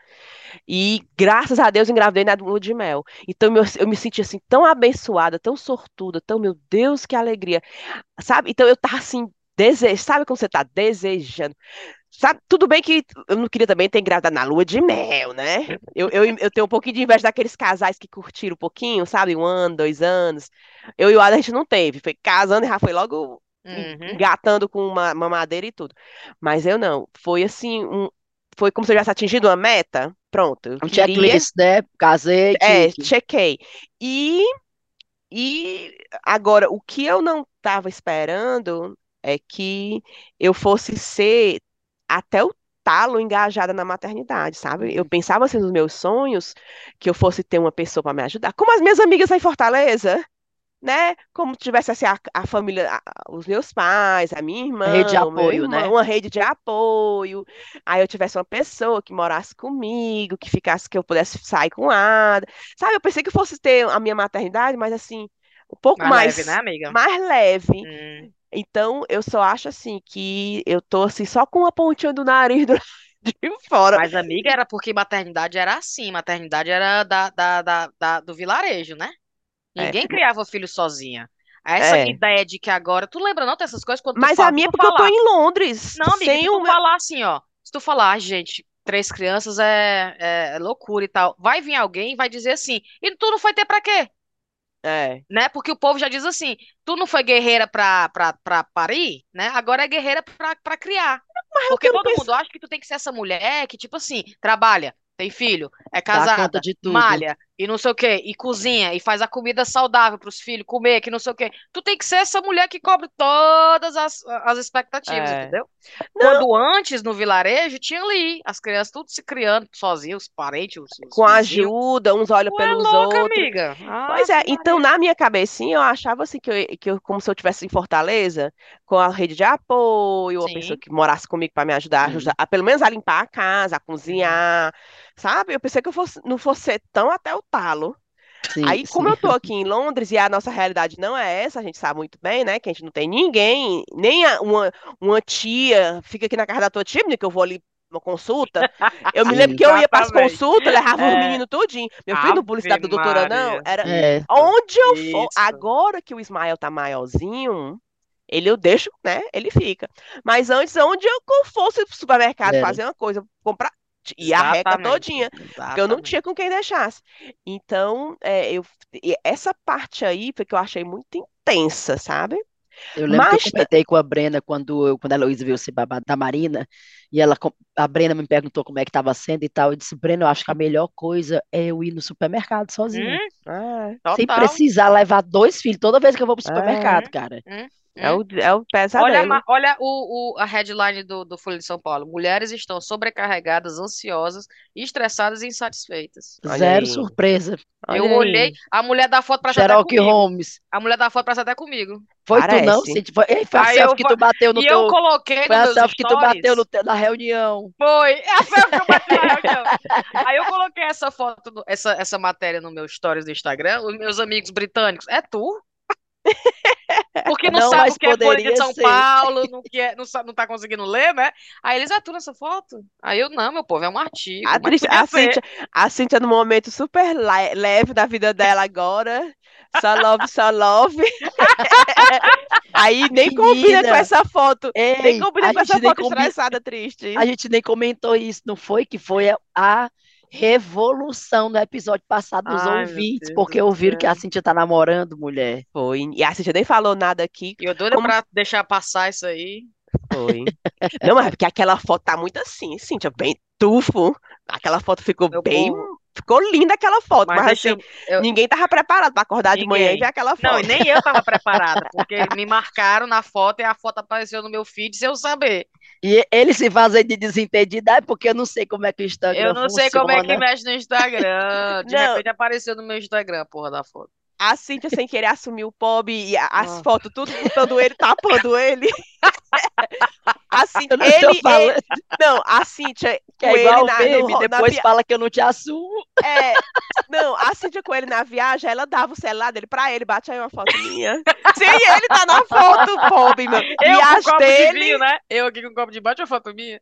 E graças a Deus engravidei na lua de mel. Então eu, eu me senti assim tão abençoada, tão sortuda, tão, meu Deus, que alegria. Sabe? Então eu tava assim, desejo, sabe quando você tá desejando? Sabe, tudo bem que eu não queria também ter engravidado na lua de mel, né? Eu, eu, eu tenho um pouquinho de inveja daqueles casais que curtiram um pouquinho, sabe? Um ano, dois anos. Eu e o Adam a gente não teve. Foi casando e já foi logo Uhum. engatando com uma mamadeira e tudo. Mas eu não. Foi assim, um, foi como se eu tivesse atingido uma meta. Pronto, eu Um queria. checklist, né? Casei, É, chequei. E, e agora, o que eu não estava esperando é que eu fosse ser até o talo engajada na maternidade, sabe? Eu Uhum. pensava assim nos meus sonhos que eu fosse ter uma pessoa para me ajudar, como as minhas amigas aí em Fortaleza, né? Como tivesse assim a, a família, a- os meus pais, a minha A rede de irmã, apoio, irmão, né? uma rede de apoio. Aí eu tivesse uma pessoa que morasse comigo, que ficasse, que eu pudesse sair com ela. Sabe, eu pensei que fosse ter a minha maternidade, mas assim, um pouco Mais leve, né, mais, amiga? mais leve. Hum. Então, eu só acho assim que eu tô assim só com a pontinha do nariz do- de fora. Mas, amiga, era porque maternidade era assim. Maternidade era da, da, da, da- do vilarejo, né? É, Ninguém criava filho sozinha. Essa é. ideia de que agora. Tu lembra não dessas coisas quando tu Mas a fala, se minha é tu porque eu tô falar. em Londres, Não, amiga, se sem tu o meu... falar assim, ó. Se tu falar, "Ah, gente, três crianças é, é, é loucura e tal. Vai vir alguém e vai dizer assim. E tu não foi ter pra quê? É, Né? Porque o povo já diz assim. Tu não foi guerreira pra, pra, pra parir, né? Agora é guerreira pra, pra criar. mas Porque todo mundo acha que tu tem que ser essa mulher que, tipo assim, trabalha, tem filho, é casada, malha e não sei o quê, e cozinha e faz a comida saudável pros filhos comer, que não sei o quê. Tu tem que ser essa mulher que cobre todas as, as expectativas, É. entendeu? Não, Quando antes, no vilarejo, tinha ali as crianças tudo se criando sozinhas, os parentes, os, os com vizinhos. ajuda, uns olham Tu é pelos louca, outros. amiga. Pois Ave é, então na minha cabecinha eu achava assim que eu, que eu como se eu estivesse em Fortaleza, com a rede de apoio, uma pessoa Sim. que morasse comigo para me ajudar, Sim. ajudar, a, pelo menos a limpar a casa, a Uhum. cozinhar, sabe? Eu pensei que eu fosse, não fosse ser tão até o talo. Sim, Aí, como sim. eu tô aqui em Londres e a nossa realidade não é essa, a gente sabe muito bem, né? Que a gente não tem ninguém, nem uma, uma tia, fica aqui na casa da tua tia, que eu vou ali uma consulta. Eu me lembro Sim. que eu ia para as consultas, levava os É. meninos tudinho. Meu filho, não publicidade Ave da doutora, não. Era É. onde eu for. Isso. Agora que o Ismael tá maiorzinho, ele eu deixo, né? Ele fica. Mas antes, onde eu fosse pro supermercado Era. fazer uma coisa, comprar. E a Exatamente. todinha, porque eu não Exatamente. tinha com quem deixasse. Então, é, eu, essa parte aí foi que eu achei muito intensa, sabe? Eu lembro que eu Mas, comentei com a Brena quando, eu, quando a Heloísa veio ser babá da Marina, e ela, a Brena me perguntou como é que estava sendo e tal. Eu disse, Brena, eu acho que a melhor coisa é eu ir no supermercado sozinha. Hum, ah, Sem precisar levar dois filhos toda vez que eu vou pro é, supermercado, cara. Hum, é o, é o Olha, a pesadelo. olha o, o- a headline do, do Folha de São Paulo. Mulheres estão sobrecarregadas, ansiosas, estressadas e insatisfeitas. Olha Zero aí, surpresa. olha Eu olhei, aí. a mulher da foto parece até Sherlock comigo. Holmes. A mulher da foto parece até comigo. Foi tu não, Parece. Cintia? Foi, ei, foi a Aí selfie eu que tu bateu no E eu teu. coloquei Foi nos a meus selfie que tu bateu stories. no teu- na reunião. Foi, é a selfie que eu bati na reunião. Aí eu coloquei essa foto, no- essa, essa matéria no meu stories do Instagram. Os meus amigos britânicos, é tu? Porque não, Não, sabe o que é Folha de São ser. Paulo, não, que é, não, não tá conseguindo ler, né? Aí eles, é tu nessa foto? Aí eu, não, meu povo, é um artigo. A, Mas Tris- podia a ser. Cíntia, a Cíntia num momento super le- leve da vida dela agora. Só love, só love. Aí nem combina com Menina, essa foto. Nem ei, combina a com essa nem foto combi... estressada, triste. a gente nem comentou isso, não foi? Que foi a, a revolução no episódio passado dos Ai, ouvintes, porque ouviram que a céu. Cíntia tá namorando, mulher. Foi. E a Cíntia nem falou nada aqui. E eu doida Como pra deixar passar isso aí. foi? Não, mas é porque aquela foto tá muito assim, Cíntia, bem tufo. Aquela foto ficou Meu bem, povo, ficou linda aquela foto, Mas mas assim, eu- ninguém tava preparado pra acordar de manhã e Ninguém. ver aquela Não, foto. e nem eu tava preparada, porque me marcaram na foto e a foto apareceu no meu feed sem eu saber. E ele se fazem de desentendido, é porque eu não sei como é que o Instagram Eu não sei como é que funciona. mexe no Instagram. De Não. repente apareceu no meu Instagram, porra da foto. A Cíntia, sem querer, assumiu o pobre e a- as Ah. fotos tudo botando ele, tapando ele. A Cíntia, Eu não ele, ele- não, a Cíntia que com é igual na, meme, no- na depois via- fala que eu não te assumo. é, não, a Cíntia com ele na viagem, ela dava o celular dele pra ele, bate aí uma foto minha. Sem ele tá na foto, pobre, meu. Eu com Viagem copo de dele, vinho, né? Eu aqui com copo de bate uma foto minha.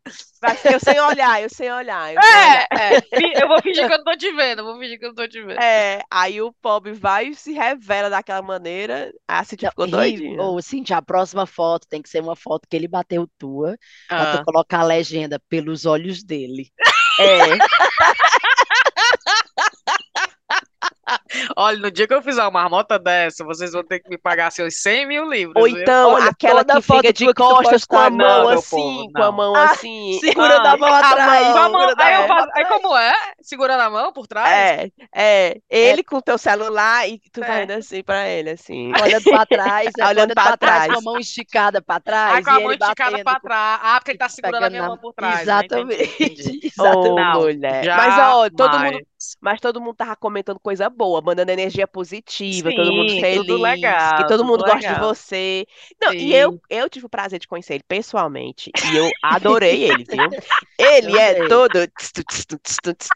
Eu sem olhar, eu sem olhar, eu sem olhar. É, é. Eu vou fingir que eu não tô te vendo, eu vou fingir que eu não tô te vendo. É, aí o pobre vai e se revela daquela maneira, a Cíntia ficou Ih, doidinha. Ô, Cintia, a próxima foto tem que ser uma foto que ele bateu tua, pra tu Ah. colocar a legenda pelos olhos dele. É. Olha, no dia que eu fizer uma marmota dessa, vocês vão ter que me pagar seus 100 mil livros. Ou então Olha, aquela que fica de costas com a mão assim, povo, com a mão Ah, assim. Segurando Ah, a mão atrás. aí, eu mão faço, aí atrás. como é? Segurando a mão por trás? É, é, ele com o teu celular e tu É. fazendo assim pra ele, assim. Olhando pra trás, é, Olhando olhando pra pra trás, trás. com a mão esticada pra trás Aí com a mão esticada pra trás. Ah, porque ele tá segurando a minha na- mão por trás. né? Exatamente. Exatamente. Mas, ó, todo mundo, mas todo mundo tava comentando coisa boa, mandando energia positiva, todo mundo Sim, feliz, tudo legal, que todo tudo mundo gosta de legal. você. Não, e eu, eu tive o prazer de conhecer ele pessoalmente e eu adorei ele, viu? Ele é todo,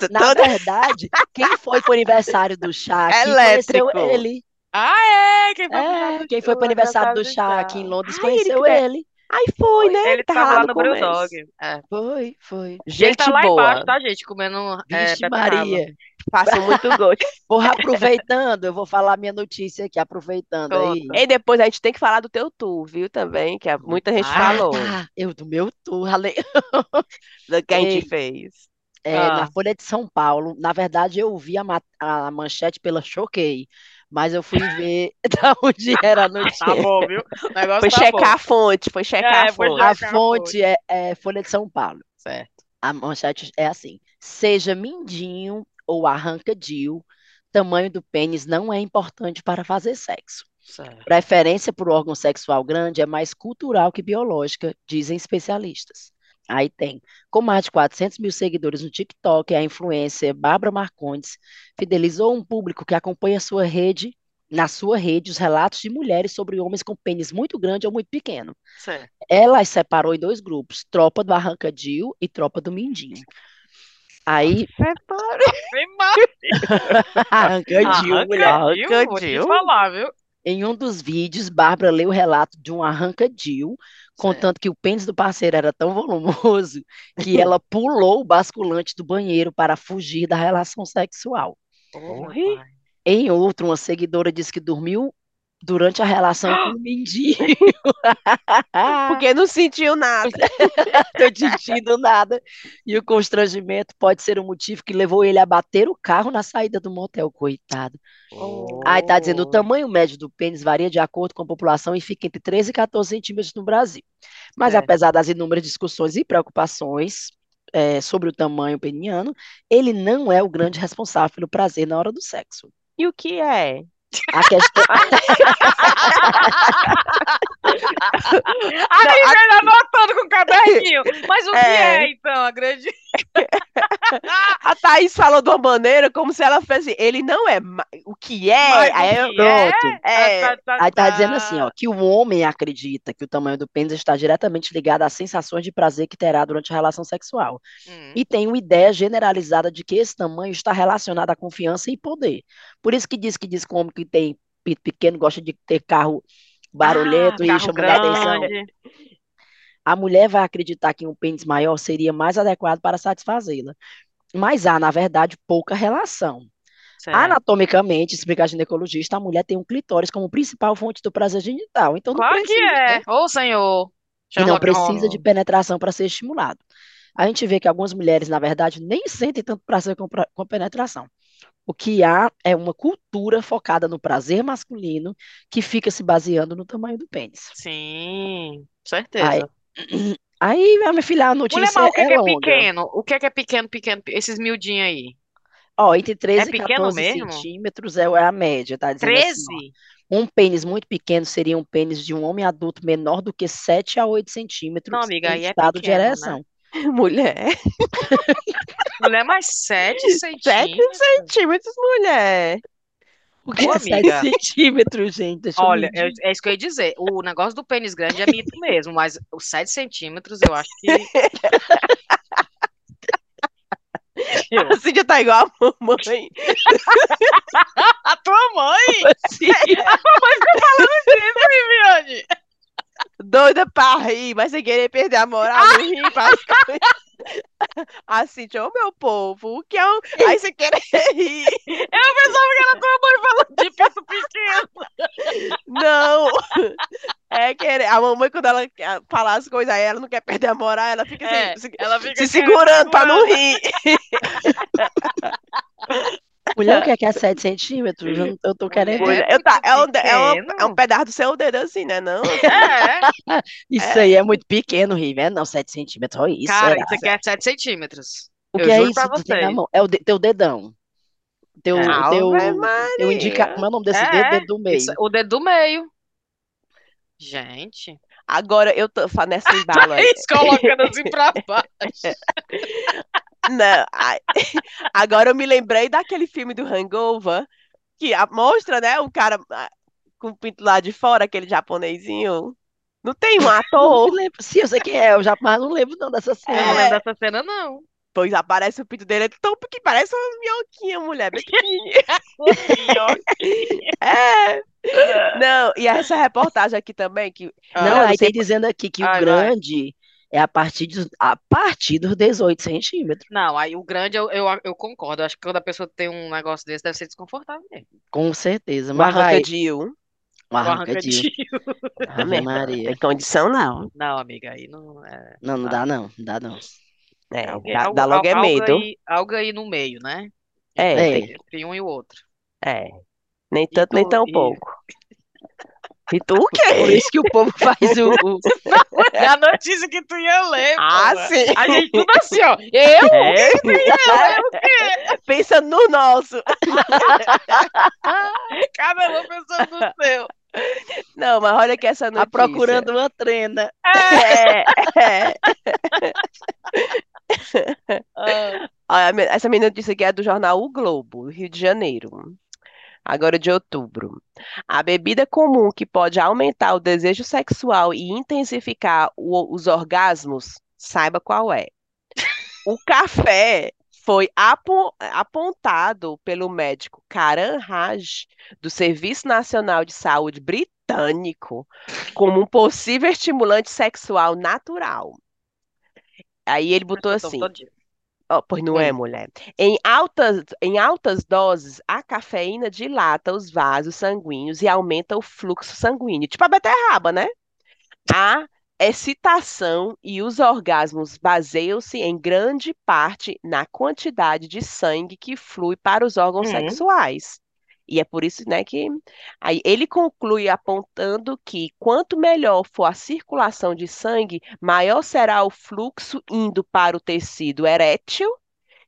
Na verdade, quem foi pro aniversário do chá aqui conheceu Elétrico. ele. Ah, é? Quem foi pro É, quem foi pro do aniversário do chá aqui em? Londres Ai, conheceu ele. Aí foi, né? Ele Tava tava lá no Brew. Dog. É. Foi, foi. Ele Gente tá lá boa. embaixo, tá, gente? Comendo é, Vixe beterraba. Maria. Façam muito gosto. Porra, aproveitando, eu vou falar minha notícia aqui, aproveitando aí. Conta. E depois a gente tem que falar do teu tour, viu, também, que muita gente Ah, falou tá. Eu do meu tour, ale- do que a gente Ei. fez. é, Ah. na Folha de São Paulo. Na verdade, eu vi a, ma- a manchete pela Choquei, mas eu fui ver da onde era a Tá notícia. bom, viu? O negócio Foi tá checar bom. a fonte, foi checar É, a fonte. A fonte é, é Folha de São Paulo. Certo. A manchete é assim: seja mindinho ou arranca-dil, tamanho do pênis não é importante para fazer sexo. certo. Preferência por órgão sexual grande é mais cultural que biológica, dizem especialistas. Aí tem, com mais de 400 mil seguidores no TikTok, a influencer Bárbara Marcondes fidelizou um público que acompanha sua rede, na sua rede, os relatos de mulheres sobre homens com pênis muito grande ou muito pequeno. certo. Ela as separou em dois grupos, tropa do arrancadil e tropa do mindinho. Aí, Vem mal. arrancadil, mulher. Arrancadil, vou te falar, viu? Em um dos vídeos, Bárbara leu o relato de um arrancadil, contando que o pênis do parceiro era tão volumoso que ela pulou o basculante do banheiro para fugir da relação sexual. Pai. Em outro, uma seguidora disse que dormiu durante a relação com o mindinho. Porque não sentiu nada. Tô sentindo nada. E o constrangimento pode ser o motivo que levou ele a bater o carro na saída do motel, coitado. Aí tá dizendo, o Oh. tamanho médio do pênis varia de acordo com a população e fica entre 13 e 14 centímetros no Brasil. Mas Certo. apesar das inúmeras discussões e preocupações eh, sobre o tamanho peniano, ele não é o grande responsável pelo prazer na hora do sexo. E o que é? A questão... Aí ele anotando com o caderninho. Mas o que É. é, então, a grande... A Thaís falou de uma maneira como se ela fosse. Ele não é. ma- O que é? Mas Aí que Pronto. É. Tá, tá, Aí tá tá. dizendo assim, ó, que o homem acredita que o tamanho do pênis está diretamente ligado às sensações de prazer que terá durante a relação sexual. Hum. E tem uma ideia generalizada de que esse tamanho está relacionado à confiança e poder. Por isso que diz que diz que o homem que tem pequeno gosta de ter carro barulhento Ah, e a atenção. A mulher vai acreditar que um pênis maior seria mais adequado para satisfazê-la. Mas há, na verdade, pouca relação. Certo. Anatomicamente, explica a ginecologista, a mulher tem um clitóris como principal fonte do prazer genital. Então não Claro que precisa, é. né? Ô, senhor. E não precisa de penetração para ser estimulado. A gente vê que algumas mulheres, na verdade, nem sentem tanto prazer com, com penetração. O que há é uma cultura focada no prazer masculino que fica se baseando no tamanho do pênis. Sim, certeza. aí minha filha, a Mulher, notícia mas o que é que é longa. pequeno? O que que é pequeno, pequeno? Esses miudinhos aí. Ó, entre 13 É e pequeno 14 mesmo? centímetros é é a média, tá dizendo assim, 13? ó. Um pênis muito pequeno seria um pênis de um homem adulto menor do que 7 a 8 Não, centímetros amiga, em aí é estado de pequeno, né? ereção. Mulher. Mulher mais 7 7 centímetros. centímetros, mulher. O que Ô, é 7 amiga. centímetros, gente? Deixa eu Olha, é, isso que eu ia dizer. O negócio do pênis grande é mito mesmo, mas os 7 centímetros eu acho que. A Cíntia tá igual a mamãe. A tua mãe? Assim, Viviane! Doida pra rir, mas sem querer perder a moral, não rir pras coisas. A Cíntia, ô meu povo, o que é um... Aí você quer rir. Eu pensava que era tua mãe falando de pinto pequeno. Não. É querer. A mamãe, quando ela falar as coisas aí, ela não quer perder a moral, ela fica É, se, ela fica se segurando pra não rir. mulher, o que é que é 7 centímetros? Eu, eu tô querendo. Mulher. Eu tá, é, um, é, um, é um pedaço do seu dedo assim, né? Não? É, Isso aí é muito pequeno, Rive. É não, 7 centímetros. Olha isso. cara, isso aqui é 7 centímetros. O eu que é juro isso pra que tu tem na vocês. mão? É o de- teu dedão. Teu, É. o teu, teu indica... Como é o nome desse É, dedo? Dedo do meio. Isso, o dedo do meio. Gente. Agora eu tô nessa embala aí. Thaís colocando assim pra baixo. Não, ai, agora eu me lembrei daquele filme do Hangover, que a- mostra, né, um cara ah, com o pinto lá de fora, aquele japonesinho. Não tem um Não ator? lembro. Sim, eu sei quem é, eu já, mas não lembro não dessa Eu cena. não É. lembro dessa cena, não. Pois aparece o pinto dele, é tão que parece uma minhoquinha, mulher, bem pequenininha. É. Não, e essa reportagem aqui também, que Não, eu aí sei tem dizendo aqui que o Ai, vai. grande é a partir, dos, a partir dos 18 centímetros. Não, aí o grande eu, eu, eu concordo. Eu acho que quando a pessoa tem um negócio desse, deve ser desconfortável mesmo. Com certeza. Mas vai, arranca-dil. um O arranca-dias. Ah, Ave Maria. Tem condição, não. Não, amiga, aí não é. Não, não dá não, não dá não. É, Alguém- dá, algo, dá logo é algo medo. aí, algo aí no meio, né? É, É. tem- Entre um e o outro. é. Nem tanto, nem tu- tão e- pouco. E tu o Por quê? isso que o povo faz o, o- É a notícia que tu ia ler, Ah, porra. sim. A gente tudo assim, ó. Eu? É. Pensando no nosso. Cada um pensando no seu. Não, mas olha aqui essa tá notícia. procurando uma trena. É, é. Ah, Olha, me- essa minha notícia aqui é do jornal O Globo, Rio de Janeiro. Agora de outubro. A bebida comum que pode aumentar o desejo sexual e intensificar o- os orgasmos, saiba qual é. O café foi apo- apontado pelo médico Karan Raj, do Serviço Nacional de Saúde britânico, como um possível estimulante sexual natural. Aí ele botou assim. Ó, pois não é, Hum. mulher. Em altas, em altas doses, a cafeína dilata os vasos sanguíneos e aumenta o fluxo sanguíneo. Tipo a beterraba, né? A excitação e os orgasmos baseiam-se em grande parte na quantidade de sangue que flui para os órgãos Uhum. sexuais. E é por isso, né, que aí ele conclui apontando que quanto melhor for a circulação de sangue, maior será o fluxo indo para o tecido erétil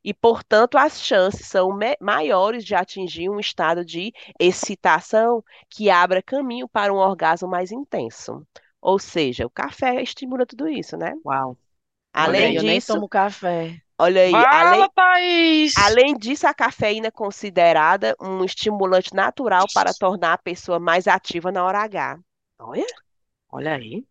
e, portanto, as chances são maiores de atingir um estado de excitação que abra caminho para um orgasmo mais intenso. Ou seja, o café estimula tudo isso, né? Uau. Olha Além aí, eu nem disso, tomo café. Olha aí, além, Fala, Thaís! Além disso, a cafeína é considerada um estimulante natural para tornar a pessoa mais ativa na hora H. Olha, Olha aí.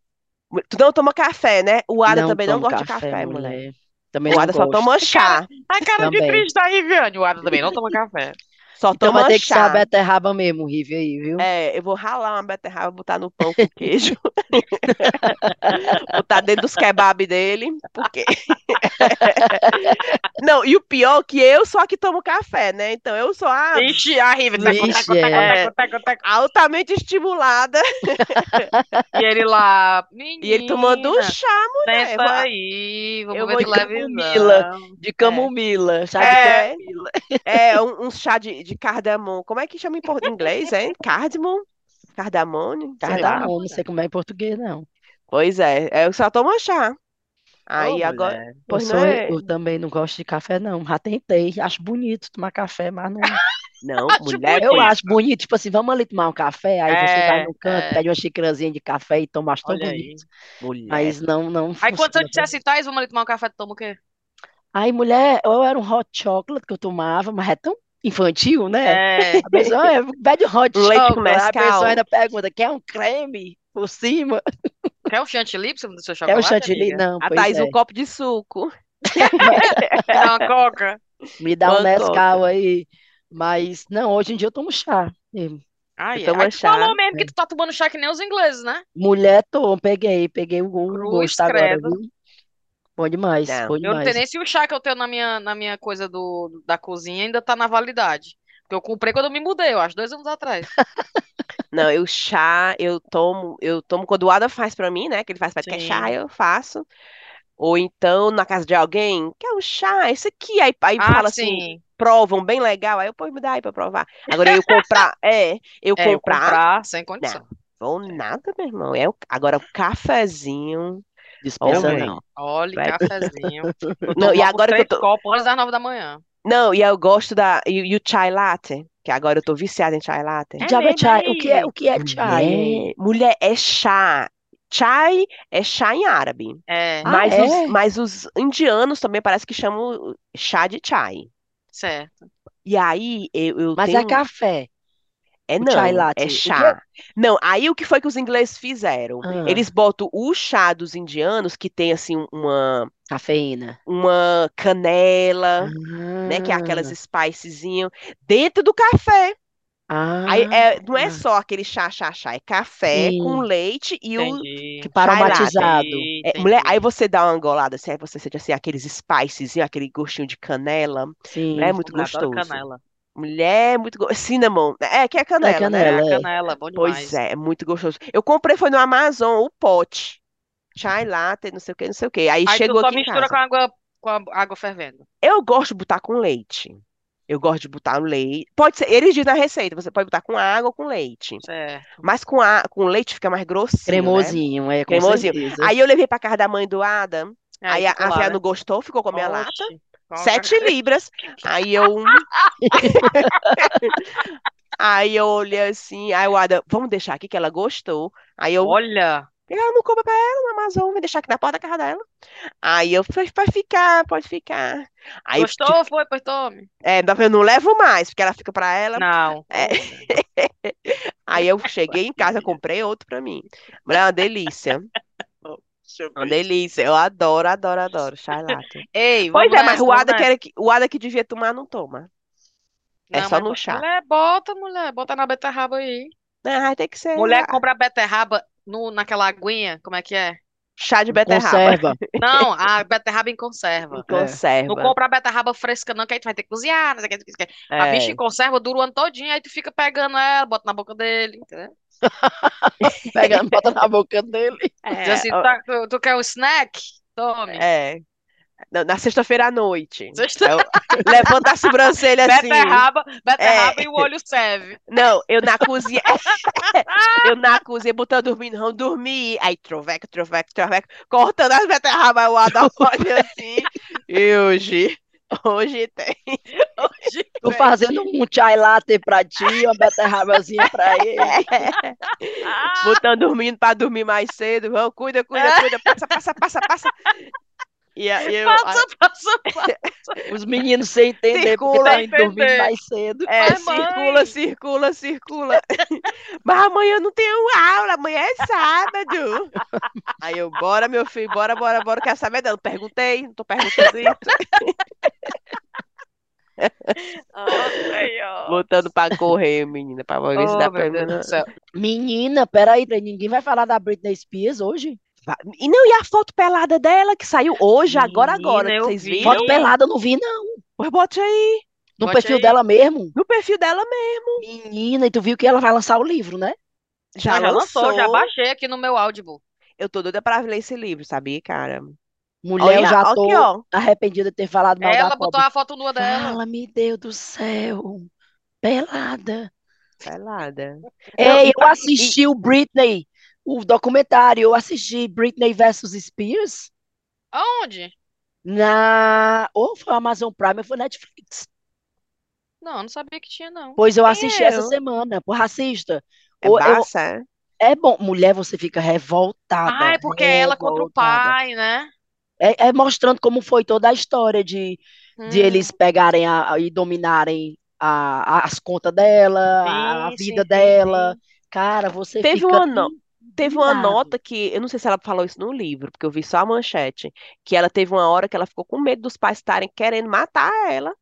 tu não toma café, né? O Ada Não também não tomo gosta de café, mulher. Também O não Ada só gosto. toma chá. A cara de Também. triste da Riviane. O Ada também não toma café. Só Então toma vai ter que ser a chá. beterraba mesmo, Rive aí, viu? É, eu vou ralar uma beterraba, botar no pão com queijo. botar dentro dos kebab dele, porque... Não, e o pior é que eu sou a que tomo café, né? Então eu sou a Ixi, a é. teco, teco. altamente estimulada. E ele lá. E ele tomando um Menina, chá, mulher. Senta Eu- aí. Vamos eu ver vou de camomila. De camomila, chá de É. camomila. É, um, um chá de, de cardamom. Como é que chama em inglês, hein? Cardamom? Cardamone? Cardamomo, não sei como é em português, não. Pois é, eu só tomo chá. Aí Ô, agora, mulher. Eu, pois sou, não é? eu também não gosto de café, não. Já tentei. Acho bonito tomar café, mas não. Não, Acho mulher, Eu acho bonito, tipo assim, vamos ali tomar um café, aí você vai É, no canto, é. pede uma xicrazinha de café e toma, acho tão Olha aí. bonito. mulher. Mas não, não Aí quando eu funciona pra dissesse. Thais, vamos ali tomar um café, tu toma o quê? Aí, mulher, ou era um hot chocolate que eu tomava, mas é tão infantil, né? É. A pessoa é, um hot Um leite com chocolate, a pessoa ainda pergunta, quer um creme por cima? Quer um chantilly pra do seu Quer o chocolate, chantilly? amiga? Não, A pois Thaís, é. um copo de suco. Me dá uma coca. Me dá um Nescau aí. Mas, não, hoje em dia eu tomo chá. mesmo. É. toma Aí tu falou chá. mesmo que tu tá tomando chá que nem os ingleses, né? Mulher, tô, peguei, peguei o, o Cruz, gosto agora, credo. viu? Bom demais, Não. bom Eu não demais. sei nem se o chá que eu tenho na minha, na minha coisa do, da cozinha ainda tá na validade. Porque eu comprei quando eu me mudei, eu acho, dois anos atrás. Não, eu chá, eu tomo, eu tomo quando o Ada faz pra mim, né? Que ele faz pra quer chá, Sim. eu faço. Ou então, na casa de alguém, quer um chá, esse aqui, aí, aí Ah, fala assim, sim. provam bem legal, aí eu, pô, me dá aí pra provar. Agora eu comprar, é, eu É, eu comprar, comprar sem condição. não, vou nada, meu irmão. É o, agora o cafezinho, Dispensa olha, não. Olha, vai. cafezinho. Eu Não, e agora que eu três tô, copos antes das nove da manhã. não, e eu gosto da, e, e o chai latte, que agora eu tô viciada em chai latte. É diabo é chai? O que é, o que é chai? Mulher, mulher, é chá. Chai é chá em árabe. É, Ah, Mas os, é? mas os indianos também parece que chamam chá de chai. certo. E aí eu, eu Mas é tenho. café, É o chai não, latte. é O que chá. Não, aí o que foi que os ingleses fizeram? Ah, Eles botam o chá dos indianos, que tem assim uma, cafeína. uma canela, né? Que é aquelas Ah, spicezinhas, dentro do café. Aí ah, é, não é só aquele chá, chá, chá, é café com sim. leite e o Entendi. Chai latte. aromatizado. É, mulher, aí você dá uma angolada assim, aí você sente assim, aqueles spicezinhos, aquele gostinho de canela. Mulher, é Sim. muito gostoso. canela. Mulher, é muito gostoso. Cinnamon, é que é É canela, né? É, canela, a é. canela, bom Pois demais. é, é muito gostoso. Eu comprei, foi no Amazon, o pote. Chai latte, não sei o que, não sei o que. Aí Aí tu chegou só aqui em mistura com casa. água, com a água fervendo. Eu gosto de botar com leite. Eu gosto de botar no leite. Pode ser, eles dizem na receita, você pode botar com água ou com leite. Certo. Mas com, a, com leite fica mais grossinho, né? Cremosinho, é, com Cremosinho. certeza. Aí eu levei pra casa da mãe do Adam. Aí Aí a, ficou a lá, véia né? não gostou, ficou com a minha lata. Sete libras. Aí eu. Aí eu olhei assim, aí o Adam, vamos deixar aqui que ela gostou. Aí eu, Olha, ela não compra pra ela no Amazon, vai deixar aqui na porta da casa dela. Aí eu falei, pode ficar, pode ficar. Aí, tipo, gostou? Foi, pois tome. é, eu não levo mais, porque ela fica pra ela. Não. É. Aí eu cheguei em casa, comprei outro pra mim. Mulher, é uma delícia. Uma delícia. Eu adoro, adoro, adoro. Chai latte. Ei, Pois é, mas o Ada, que, era que, o Ada que devia tomar, não toma. É Não, só mas no chá. mulher, bota, mulher, bota na beterraba aí. Não, vai ter que ser Mulher, compra beterraba no, naquela aguinha, como é que é? chá de beterraba. Conserva. Não, a beterraba em Em conserva. Não conserva. compra a beterraba fresca não, que aí tu vai ter que cozinhar, não sei o que, não sei o que. A bicha É. em conserva dura o ano todinho, aí tu fica pegando ela, bota na boca dele, entendeu? Pega, bota na boca dele. É, assim, tá- tu, tu quer um snack? Tome. é. Na, na sexta-feira à noite. Sexta- Eu levanta a sobrancelha assim. Beterraba, beterraba É. e o olho serve. Não, eu na cozinha. eu na cozinha botando dormindo, não dormi. Aí troveco, troveco, troveco, cortando as beterrabas. O Adam olha assim. E hoje? Hoje tem. Hoje tem. fazendo um chai latte pra ti, uma beterrabazinha pra ele. Botando dormindo para dormir mais cedo. Vamos, cuida, cuida, cuida. Passa, passa, passa, passa. E aí eu. Passa, passa, passa. Os meninos sem entender porque Circula, dormir entender. mais cedo. É, Mas, circula, mãe. circula, circula. Mas amanhã eu não tenho aula, amanhã é sábado. Aí eu, bora, meu filho, bora, bora, bora. Quero saber não. Perguntei, não tô perguntando isso. Botando pra correr, menina, pra ver se dá Oh, do céu. Menina, peraí, ninguém vai falar da Britney Spears hoje? E não, e a foto pelada dela que saiu hoje, agora, agora. Menina, eu Vocês vi. viram? Foto pelada, eu não vi, não. Pois bote aí, No Bote perfil aí. dela mesmo. no perfil dela mesmo. Menina, e tu viu que ela vai lançar o livro, né? Já já lançou, já baixei aqui no meu Audible. Eu tô doida pra ler esse livro, sabia, cara? Mulher, eu Olha, já aqui, tô ó. arrependida de ter falado mal da Ela botou pobre. a foto nua dela. Fala, me Deus do céu. Pelada. Pelada. Não, Ei, eu assisti o Britney, o documentário, eu assisti Britney versus Spears. Aonde? Na. Ou foi Amazon Prime ou foi Netflix. Não, não sabia que tinha, não. Pois eu Nem assisti essa eu. semana. Porra, assista. É Ou eu, massa, é? é bom. Mulher, você fica revoltada. Ah, é porque é ela contra o revoltada. pai, né? É, é mostrando como foi toda a história de, de Hum, eles pegarem a- e dominarem a- a- as contas dela, a, a sim, vida sim, sim, dela. sim. Cara, você Teve fica uma, teve uma indignado. nota que, eu não sei se ela falou isso no livro, porque eu vi só a manchete, que ela teve uma hora que ela ficou com medo dos pais estarem querendo matar ela.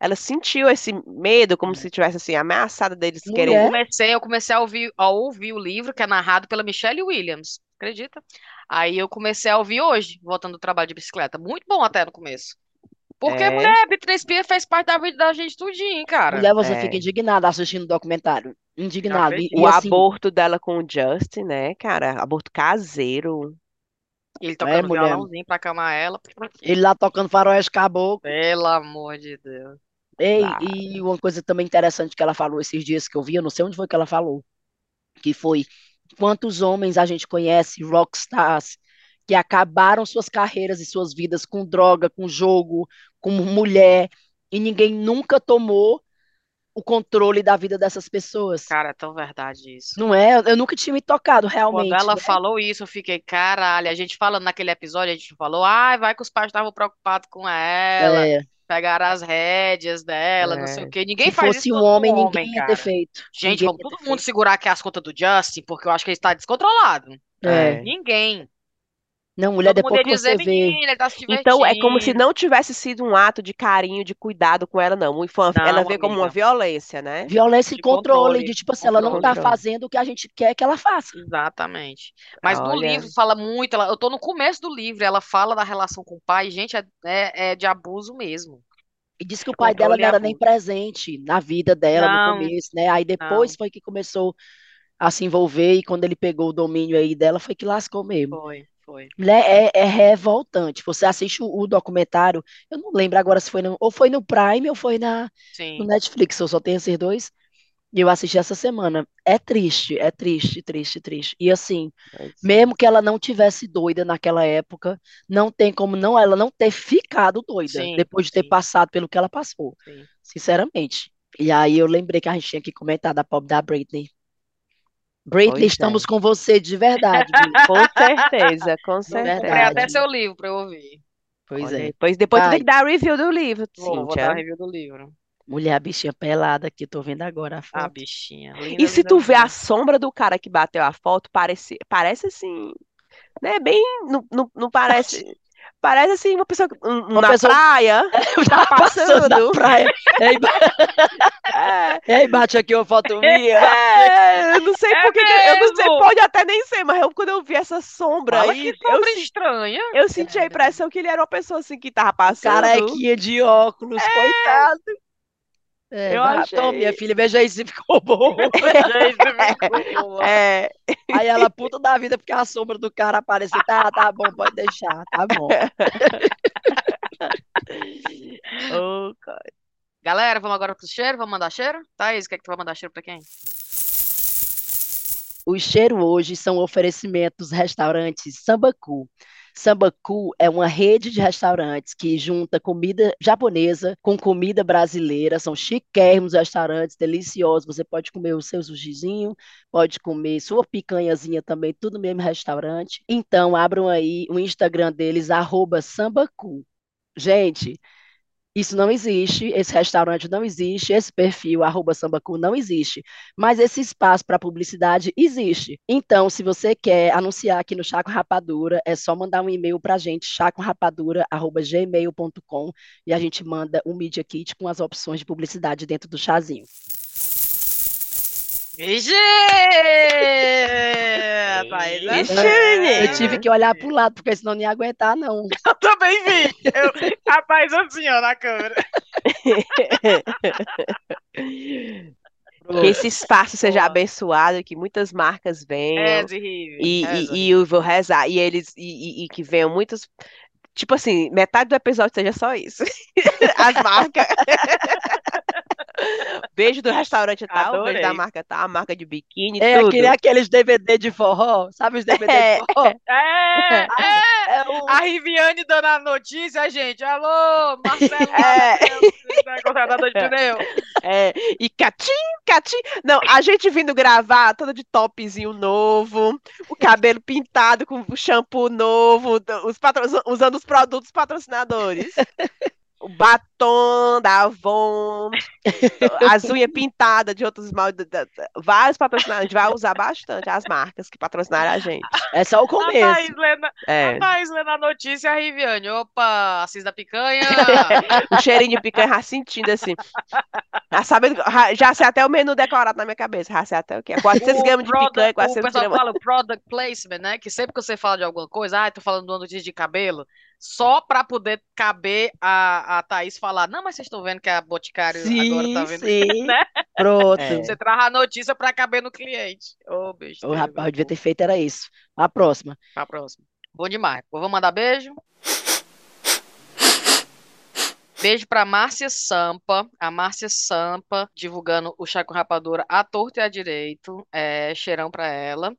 Ela sentiu esse medo, como se tivesse assim, ameaçada deles Mulher. Eu querendo. comecei, eu comecei a ouvir, a ouvir o livro que é narrado pela Michelle Williams, acredita? Aí eu comecei a ouvir hoje, voltando do trabalho de bicicleta. Muito bom até no começo. Porque, É. mulher, Britney Spears fez parte da vida da gente tudinho, cara. Mulher, você É. fica indignada assistindo o documentário. Indignado. E, e O assim, aborto dela com o Justin, né, cara? Aborto caseiro. Ele tocando mulher. violãozinho pra acalmar ela. ele lá tocando faroeste caboclo. Pelo amor de Deus. Ei, Claro. e uma coisa também interessante que ela falou esses dias que eu vi, eu não sei onde foi que ela falou, que foi quantos homens a gente conhece, rockstars, que acabaram suas carreiras e suas vidas com droga, com jogo, com mulher, e ninguém nunca tomou o controle da vida dessas pessoas. Cara, é tão verdade isso. Não é? Eu nunca tinha me tocado Quando realmente, ela né? falou isso, eu fiquei, caralho. A gente falando naquele episódio, a gente falou, ai, vai que os pais estavam preocupados com ela, É, pegaram as rédeas dela, não sei É. o quê. Ninguém se faz fosse isso um homem, homem, ninguém ia cara. ter feito. Gente, Ninguém vamos ia todo mundo feito. segurar aqui as contas do Justin, porque eu acho que ele está descontrolado. É. É. Ninguém. Não, mulher, Todo depois ia que você vê. tá se Então é como se não tivesse sido um ato de carinho, de cuidado com ela, não. Foi uma- ela Não, vê como uma violência, né? Violência e De controle, controle, de tipo assim, ela não tá controle. fazendo o que a gente quer que ela faça. Exatamente. Mas no Olha. livro fala muito, ela- eu tô no começo do livro, ela fala da relação com o pai, gente, é, é, é de abuso mesmo. E disse que o pai dela e não era nem presente na vida dela no Não, começo, né? Aí depois não. foi que começou a se envolver e quando ele pegou o domínio aí dela foi que lascou mesmo. Foi, foi. Mulher, é, é revoltante. Você assiste o, o documentário, eu não lembro agora se foi no, ou foi no Prime ou foi na, no Sim. Netflix, eu só tenho esses dois. E eu assisti essa semana. É triste, é triste, triste, triste. E assim, Pois. mesmo que ela não tivesse doida naquela época, não tem como não ela não ter ficado doida Sim, depois de ter sim, passado pelo que ela passou, sim. sinceramente. E aí eu lembrei que a gente tinha que comentar da pobre da Britney. Britney, Pois é. estamos com você de verdade, Britney. Com certeza, com Não, Comprei até seu livro pra eu ouvir. Pois Olha é. aí. Pois depois tu tem que dar a review do livro, Vou, vou Cíntia. dar a review do livro. mulher, a bichinha pelada aqui, tô vendo agora a Ah, foto. bichinha. E Linda, se linda, tu vê a sombra do cara que bateu a foto, parece, parece assim, né? Bem, não, não, não parece. Parece assim, uma pessoa um- Uma na pessoa praia, tá passando na passando. praia. Ei, É, ei, bate aqui uma foto minha. é, eu não sei É por que que- eu não sei, pode até nem ser, mas eu, quando eu vi essa sombra Fala aí, que eu, sombra sen- estranha. eu senti a impressão que ele era uma pessoa assim que tava passando. Carequinha de óculos, coitado. É, Eu toma, minha achei. filha, veja aí se ficou bom. Gente, ficou boa. É, Aí ela, puta da vida, porque a sombra do cara apareceu. Tá, tá bom, pode deixar, tá bom. Galera, vamos agora pro cheiro? Vamos mandar cheiro? Thaís, quer que tu vai mandar cheiro pra quem? O cheiro hoje são oferecimentos restaurantes Sambacu. Sambacu é uma rede de restaurantes que junta comida japonesa com comida brasileira. São chiquérrimos restaurantes, deliciosos. Você pode comer o seu sushizinho, pode comer sua picanhazinha também, tudo no mesmo restaurante. Então, abram aí o Instagram deles, arroba Sambacu. Gente, isso não existe, esse restaurante não existe, esse perfil, arroba sambacu, não existe. Mas esse espaço para publicidade existe. Então, se você quer anunciar aqui no Chá com Rapadura, é só mandar um e-mail para a gente, chacomrapadura.gmail.com, e a gente manda um Media Kit com as opções de publicidade dentro do chazinho. Vixe! Thaís, é. Eu tive que olhar para o lado, porque senão não ia aguentar, não. Eu também vi. Eu, rapaz, assim, ó, na câmera. Que esse espaço seja Boa. abençoado, que muitas marcas venham. Reza e rive. E, Reza, e, e eu vou rezar. E eles e, e- e que venham muitos. Tipo assim, metade do episódio seja só isso. As marcas. Beijo do restaurante tal, beijo da Adorei. marca tal, a marca de biquíni, É tudo. aquele, aqueles DVD de forró, sabe os DVD É. de forró? É, é. É o- A Riviane dando a notícia, gente. Alô, Marcelo, É. é. contratador de pneu. É, e catim, catim. Não, a gente vindo gravar toda de topzinho novo, o cabelo pintado com o shampoo novo, os patro- usando os produtos patrocinadores. O batom da Avon, as unhas pintadas de outros da- vários patrocinadores. A gente vai usar bastante as marcas que patrocinaram a gente. É só o A Thaís começo. lendo, É. a Thaís lendo a notícia, a Riviane. Opa, Assis da Picanha. O cheirinho de picanha já sentindo assim. Já, sabe, já- sei até o menu decorado na minha cabeça. Já sei até o que é. 400 O gramas de product- picanha, O 400 pessoal gramas. fala o product placement, né? Que sempre que você fala de alguma coisa, ah, tô falando do notícia de cabelo, só pra poder caber a, a Thaís falar, não, mas vocês estão vendo que a Boticário agora Sim, tá vendo, sim. né? Pronto. É. Você traz a notícia pra caber no cliente. Ô, bicho. O rapaz, eu devia ter feito era isso. A próxima. Pra próxima. Bom demais. Vou mandar beijo. Beijo pra Márcia Sampa. A Márcia Sampa divulgando o chá com rapadura à torta e à direito. É, cheirão pra ela.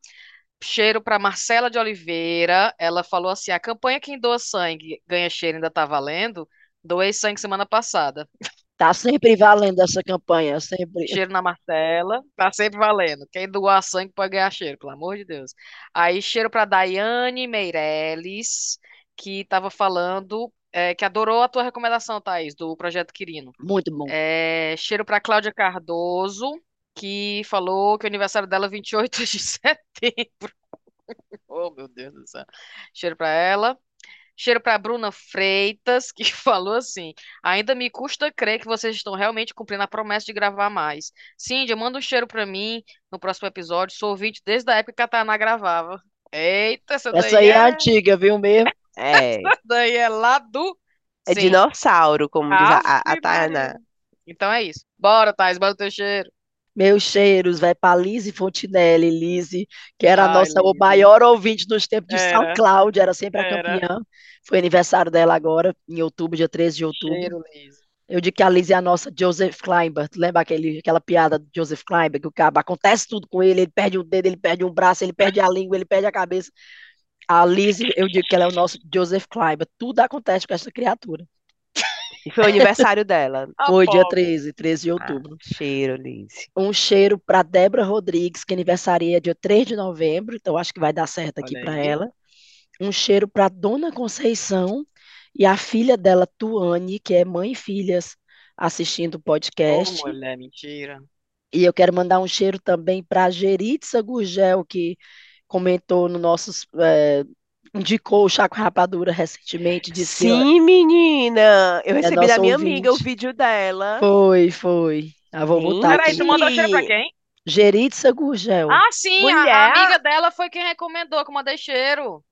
Cheiro pra Marcela de Oliveira. Ela falou assim: a campanha Quem Doa Sangue ganha cheiro ainda tá valendo. Doei sangue semana passada. Tá sempre valendo essa campanha, sempre. Cheiro na Marcela, tá sempre valendo. Quem doar sangue pode ganhar cheiro, pelo amor de Deus. Aí, cheiro para Daiane Meirelles, que tava falando, é, que adorou a tua recomendação, Thaís, do Projeto Quirino. Muito bom. É, cheiro para Cláudia Cardoso, que falou que o aniversário dela é 28 de setembro. Oh, meu Deus do céu. Cheiro para ela. Cheiro para Bruna Freitas, que falou assim: ainda me custa crer que vocês estão realmente cumprindo a promessa de gravar mais. Cíndia, manda um cheiro para mim no próximo episódio. Sou ouvinte desde a época que a Tainá gravava. Eita, essa Essa daí aí é é, antiga, viu mesmo? É, essa daí é lá do. é Sim. dinossauro, como diz a, a, a Tainá. Então é isso. Bora, Thais, bora o teu cheiro. Meus cheiros, vai para Lise Fontinelli, Lise, que era a Ai, nossa o maior ouvinte nos tempos de Era. SoundCloud, era sempre a Era. campeã. Foi aniversário dela agora, em outubro, dia 13 de outubro. Cheiro, Liz. Eu digo que a Lise é a nossa Joseph Klimber. Tu lembra aquele, aquela piada do Joseph Klimber, que o cara acontece tudo com ele, ele perde um dedo, ele perde um braço, ele perde a língua, ele perde a cabeça. A Lise, eu digo que ela é o nosso Joseph Klimber. Tudo acontece com essa criatura. E foi o aniversário dela. A Foi dia pobre. 13, 13 de Ah, outubro. cheiro, Liz. Um cheiro para Débora Rodrigues, que aniversaria dia 3 de novembro, então acho que vai dar certo aqui para ela. Um cheiro para Dona Conceição e a filha dela, Tuane, que é mãe e filhas, assistindo o podcast. mulher, mentira. E eu quero mandar um cheiro também para Geritza Gurgel, que comentou no nossos. eh, indicou o Chá com Rapadura recentemente, disse que Sim, menina. Eu recebi da minha amiga o ouvinte. vídeo dela. foi, foi. Ah, vou botar. Peraí, aqui. tu mandou cheiro pra quem? Geritza Gurgel. Ah, sim, a- Mulher. a, amiga dela foi quem recomendou que eu mandei cheiro.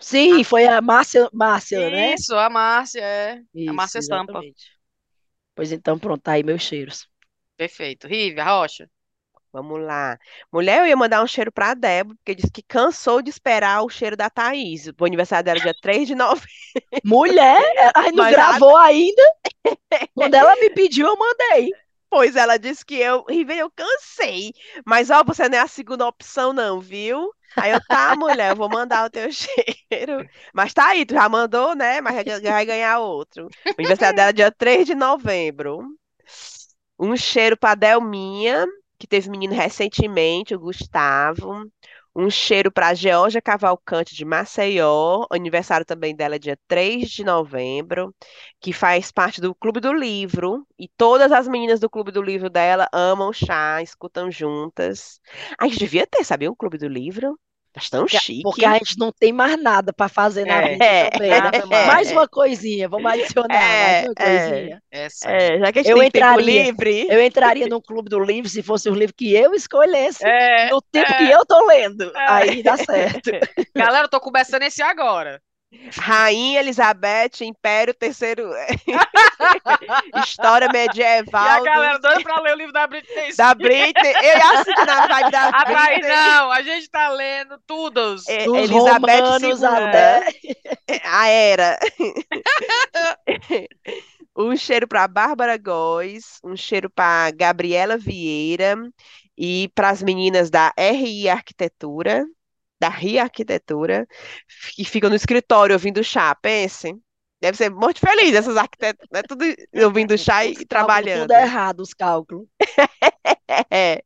Sim, foi a Márcia, Márcia, né? Isso, a Márcia, é. A Isso, Márcia Estampa. exatamente. Pois então, pronto, tá aí meus cheiros. Perfeito. Rívia, Rocha. Vamos lá. Mulher, eu ia mandar um cheiro pra Débora, porque disse que cansou de esperar o cheiro da Thaís. O aniversário dela é dia 3 de novembro. Mulher, aí não Mas a- gravou ainda? Quando ela me pediu, eu mandei. Pois ela disse que eu, Riven, eu cansei. Mas, ó, você não é a segunda opção, não, viu? Aí eu, tá, mulher, eu vou mandar o teu cheiro. Mas tá aí, tu já mandou, né? Mas vai vai ganhar outro. O aniversário dela é dia 3 de novembro. Um cheiro pra Delminha, que teve menino recentemente, o Gustavo. Um cheiro pra Georgia Cavalcante de Maceió. Aniversário também dela é dia 3 de novembro que faz parte do Clube do Livro, e todas as meninas do Clube do Livro dela amam chá, escutam juntas. A gente devia ter, sabia, um Clube do Livro? Mas tão Porque, chique. porque a gente não tem mais nada para fazer na É, vida é, também, né? nada mais. Mais uma coisinha, vamos adicionar mais É, uma é. coisinha. É, já que a gente Eu tem tempo entraria. livre, Eu entraria no clube do livro se fosse o livro que eu escolhesse, É, no tempo é. que eu tô lendo. É. Aí dá certo. Galera, eu tô começando esse agora. Rainha Elizabeth, Império Terceiro, História E a Medieval galera do- doida pra ler o livro da Britney Spears. da Britney. Eu ia assistir na vibe da A Britney. não, a gente tá lendo todos. É, Dos Elizabeth romanos II. até. A era. Um cheiro para Bárbara Góes, um cheiro para Gabriela Vieira e para as meninas da RI Arquitetura, da RI Arquitetura, que ficam no escritório ouvindo chá, pense. Deve ser muito feliz essas arquitetas, né? Tudo ouvindo chá e, e trabalhando. tudo errado, os cálculos. É.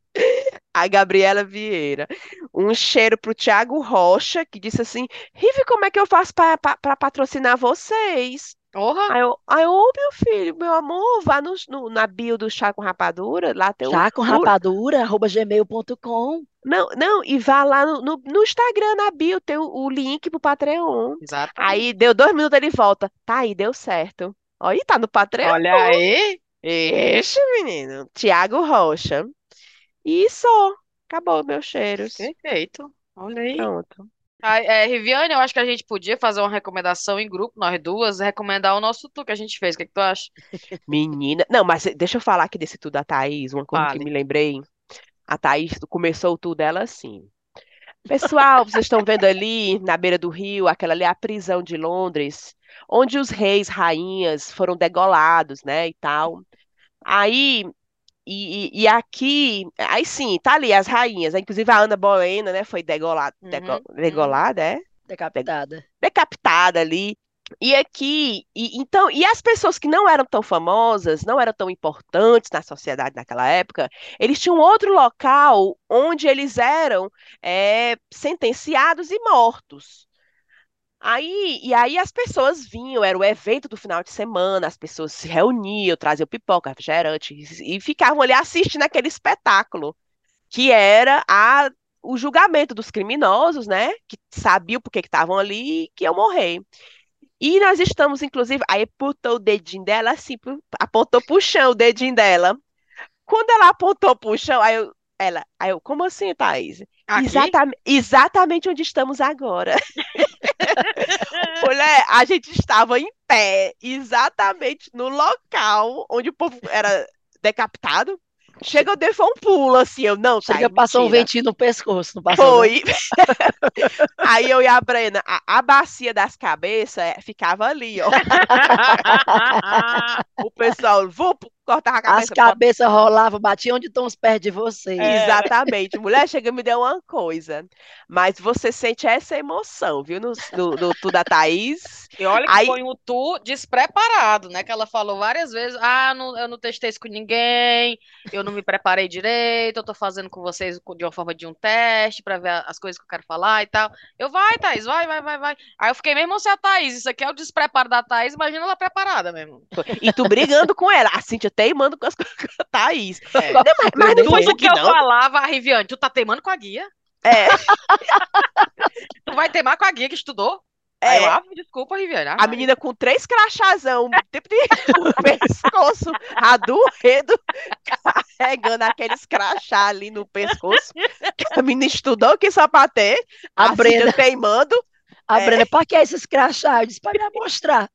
A Gabriela Vieira. Um cheiro pro Tiago Rocha, que disse assim: Rive, como é que eu faço para patrocinar vocês? Porra! Aí eu, aí eu, ô meu filho, meu amor, vá no, no- na bio do Chá com Rapadura, lá tem o, Já com o- rapadura, arroba gmail.com. Não, não, e vá lá no, no, no Instagram, na bio, tem o, o link pro Patreon. Exatamente. Aí deu dois minutos, ele volta. Tá aí, deu certo. E tá no Patreon. Olha aí. Ixi, menino. Tiago Rocha. E só. Acabou meus cheiros. Perfeito. Olha aí. Pronto. Ah, é, Riviane, eu acho que a gente podia fazer uma recomendação em grupo, nós duas, recomendar o nosso tour que a gente fez. O que é que tu acha? Menina. Não, mas deixa eu falar aqui desse tudo da Thaís, uma coisa que me lembrei. A Thaís começou o tudo dela assim. Pessoal, vocês estão vendo ali na beira do rio, aquela ali é a prisão de Londres, onde os reis, rainhas foram degolados, né, e tal. Aí, e, e- e aqui, aí sim, tá ali as rainhas, inclusive a Ana Bolena, né, foi degolada, dego- Uhum, uhum. degolada, é? Decapitada. decapitada ali. E aqui, e, então, e as pessoas que não eram tão famosas, não eram tão importantes na sociedade naquela época, eles tinham outro local onde eles eram é, sentenciados e mortos. Aí, e aí as pessoas vinham, era o evento do final de semana, as pessoas se reuniam, traziam pipoca, refrigerante, e, ficavam ali assistindo aquele espetáculo, que era a, o julgamento dos criminosos, né? Que sabiam por que estavam ali e que iam morrer. E nós estamos, inclusive, aí apontou o dedinho dela assim, apontou pro chão o dedinho dela. Quando ela apontou pro chão, aí eu, ela, aí eu, como assim, Thaís? Aqui? Exatamente, onde estamos agora. Mulher, a gente estava em pé, exatamente no local onde o povo era decapitado. Chega, deu foi um pulo, assim, eu, não, Thaís, Chega, passou um mentira. ventinho no pescoço, não passou? Foi. Aí eu e a Brena, a, a bacia das cabeças eh, ficava ali, ó. O pessoal, vup, cortava a As cabeça. bota- cabeças rolavam, batiam onde estão os pés de vocês. É. Exatamente. Mulher, chega e me deu uma coisa. Mas você sente essa emoção, viu? No, no, no Tu da Thaís. E olha que Aí- foi um tour despreparado, né? Que ela falou várias vezes: ah, não- eu não testei isso com ninguém, eu não me preparei direito, eu tô fazendo com vocês de uma forma de um teste pra ver as coisas que eu quero falar e tal. Eu, vai, Thaís, vai, vai, vai, vai. Aí eu fiquei mesmo se a Thaís, isso aqui é o despreparo da Thaís, imagina ela preparada mesmo. E tu brigando com ela. A Cíntia teimando com as coisas com a Thaís. É. Não, mas, mas não foi isso que aqui, eu não. falava, Riviane, tu tá teimando com a guia? É, Tu vai teimar com a guia que estudou? Aí eu, é. ah, desculpa, Riviane. ah, A menina com três crachazão, tempo de o pescoço, a doendo, carregando aqueles crachá ali no pescoço. A menina estudou que só pra ter, A a Brena, teimando, a é. Brena, pra que esses crachá? Eu disse, pra me mostrar.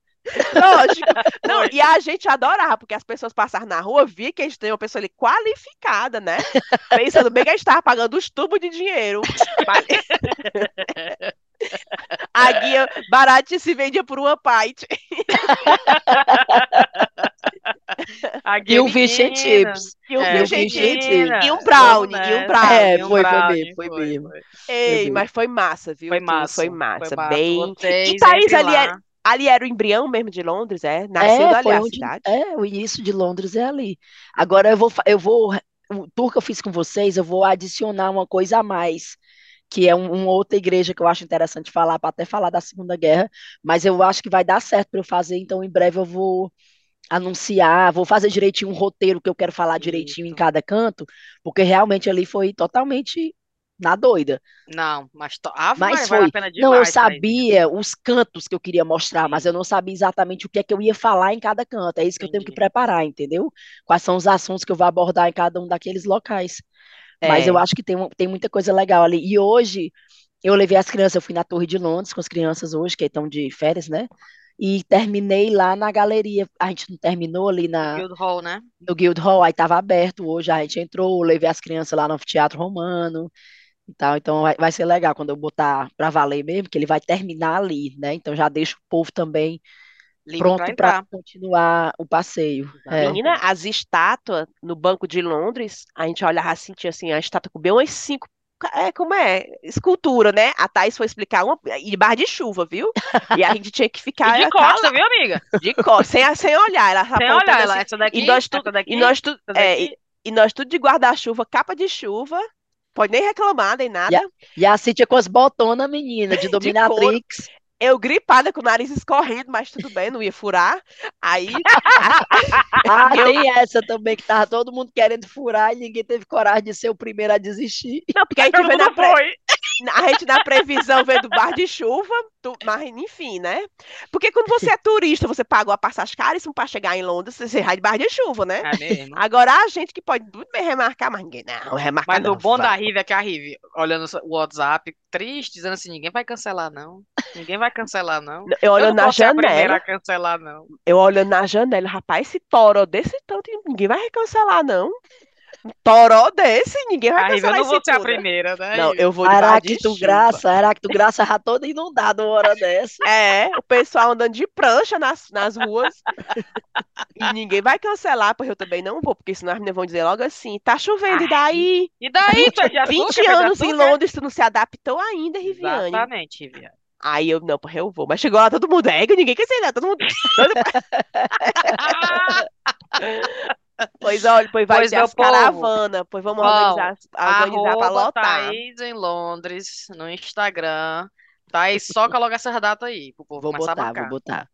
Lógico. Não, Foi. e a gente adorava, porque as pessoas passavam na rua, via que a gente tem uma pessoa ali qualificada, né? Pensando bem que a gente tava pagando os tubos de dinheiro. Mas- A guia barata se vendia por uma. A E um fish and menina. chips. E um É, chips. E um brownie, e um brownie. É, E um foi, foi brownie, foi foi, mesmo. foi. Ei, mas foi massa, viu? Foi massa, Foi foi massa, massa. bem. Vocês E Thaís ali era, lá. Ali era o embrião mesmo de Londres, é? Nasceu É, dali a onde. cidade? É, o início de Londres é ali. Agora eu vou, eu vou, o tour que eu fiz com vocês, eu vou adicionar uma coisa a mais, que é um- uma outra igreja que eu acho interessante falar, para até falar da Segunda Guerra, mas eu acho que vai dar certo para eu fazer, então em breve eu vou anunciar, vou fazer direitinho um roteiro que eu quero falar direitinho em Isso. cada canto, porque realmente ali foi totalmente na doida. Não, mas to... Ave Mas Maria, vale a foi. pena Não, eu demais, sabia os cantos que eu queria mostrar, mas eu não sabia exatamente o que é que eu ia falar em cada canto. É isso que eu tenho que preparar, entendeu? Quais são os assuntos que eu vou abordar em cada um daqueles locais. Mas eu É. acho que tem, tem muita coisa legal ali. E hoje eu levei as crianças, eu fui na Torre de Londres com as crianças hoje, que estão de férias, né? E terminei lá na galeria. A gente não terminou ali na, Guildhall, né? no Guildhall, aí estava aberto hoje, a gente entrou, levei as crianças lá no Teatro Romano e tal, então vai, vai ser legal quando eu botar para valer mesmo, que ele vai terminar ali, né? Então já deixa o povo também Livre pronto para continuar o passeio. É. Menina, as estátuas no Banco de Londres, a gente olhava assim, tinha assim, a estátua com bem umas cinco. É, como é? Escultura, né? A Thaís foi explicar uma. E barra de chuva, viu? E a gente tinha que E ficar de cala- costa, viu, amiga? de costas, sem, sem olhar. Ela Sem olhar ela. assim, Essa daqui, e nós, tu, essa daqui, e nós, tu, essa é, e, e nós tudo de guarda-chuva, capa de chuva, pode nem reclamar, nem nada. E a Cíntia com as botonas, menina, de dominatrix. Eu gripada com o nariz escorrendo, mas tudo bem, não ia furar. Aí Ah, tem essa também, que tava todo mundo querendo furar e ninguém teve coragem de ser o primeiro a desistir. Não, porque a gente vê na, pre- foi. a gente na previsão vê do bar de chuva, tu- mas enfim, né? Porque quando você é turista, você pagou a passagem caríssima para chegar em Londres, você vai de bar de chuva, né? É mesmo. Agora a gente que pode muito bem remarcar, mas ninguém não, remarcar Mas não. o bom da vai. Rive é que a Rive, olhando o WhatsApp, triste, dizendo assim, ninguém vai cancelar, não. Ninguém vai cancelar, não. Eu Eu olhando não na ser a janela, a cancelar, não. eu olhando na janela, rapaz, esse toró desse tanto, ninguém vai cancelar, não. Um toró desse, ninguém vai A Rive, eu cancelar não vou ser a né? primeira, né? Não, eu vou Aracto. Graça, Aracto Graça já toda inundada uma hora dessa. É, o pessoal andando de prancha nas, nas ruas. E ninguém vai cancelar, porque eu também não vou, porque senão as meninas vão dizer logo assim: tá chovendo, e daí? E daí, tu é de 20 açúcar, é de anos em açúcar? Londres, tu não se adaptou ainda, Riviane. Exatamente, Riviane. Aí eu, não, porra, eu vou. Mas chegou lá todo mundo, é, que ninguém quer ser, né? Todo mundo. Pois olha, pois vai Pois, ter as caravanas, pois vamos vão, organizar, organizar pra Arroba lotar. Thaís em Londres, no Instagram. Thaís, só coloca essas datas aí, pro povo Vou botar, vou botar.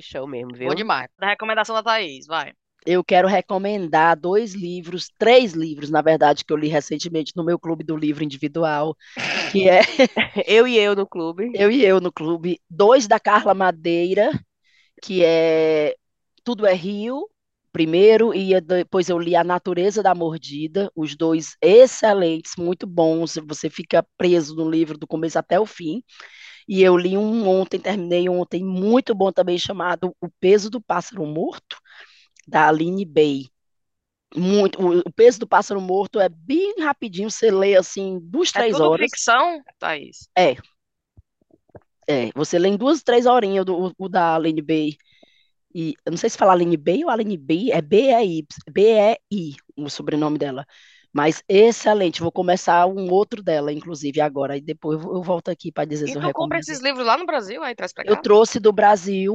Show mesmo, viu? Bom demais. Da recomendação da Thaís, vai. Eu quero recomendar dois livros, três livros, na verdade, que eu li recentemente no meu clube do livro individual, que é Eu e eu no clube. Eu e Eu no Clube. Dois da Carla Madeira, que é Tudo é Rio, primeiro, e depois eu li A Natureza da Mordida, os dois excelentes, muito bons, você fica preso no livro do começo até o fim. E eu li um ontem, terminei ontem, muito bom também, chamado O Peso do Pássaro Morto, da Aline Bay. Muito, o, o Peso do Pássaro Morto é bem rapidinho, você lê assim, duas, É três tudo horas. ficção, Thaís? É, você lê em duas, três horinhas do, o da Aline Bay. E eu não sei se fala Aline Bay ou Aline B, é B-E-I, B-E-I, o sobrenome dela. Mas excelente, vou começar um outro dela, inclusive, agora. E depois eu eu volto aqui para dizer E se eu tu compra recomendo. esses livros lá no Brasil, aí traz Eu cá? trouxe do Brasil,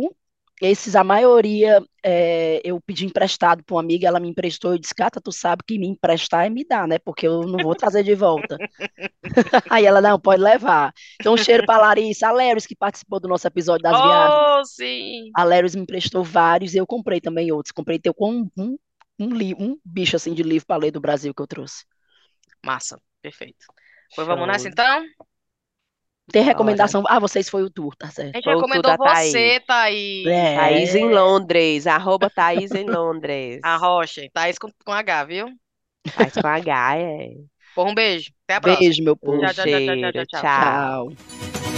esses, a maioria, é, eu pedi emprestado para uma amiga, ela me emprestou, eu disse, Cata, tu sabe que me emprestar é me dar, né? Porque eu não vou trazer de volta. Aí ela, não, pode levar. Então, um cheiro para Larissa, a Leris, que participou do nosso episódio das viagens. Oh, sim! A Leris me emprestou vários e eu comprei também outros. Comprei teu com um, um, um, li- um bicho assim de livro para ler do Brasil que eu trouxe. Massa, perfeito. Pois vamos nessa então? Tem recomendação? Ah, vocês foi o tour, tá A certo. gente Foi recomendou você, Thaís. É. Thaís em Londres, arroba Thaís em Londres. A Rocha. Thaís com, com H, viu? Faz com H, é. Por um beijo. Até a próxima. Beijo, meu povo. Tchau, tchau, tchau, tchau, tchau. tchau. Tchau.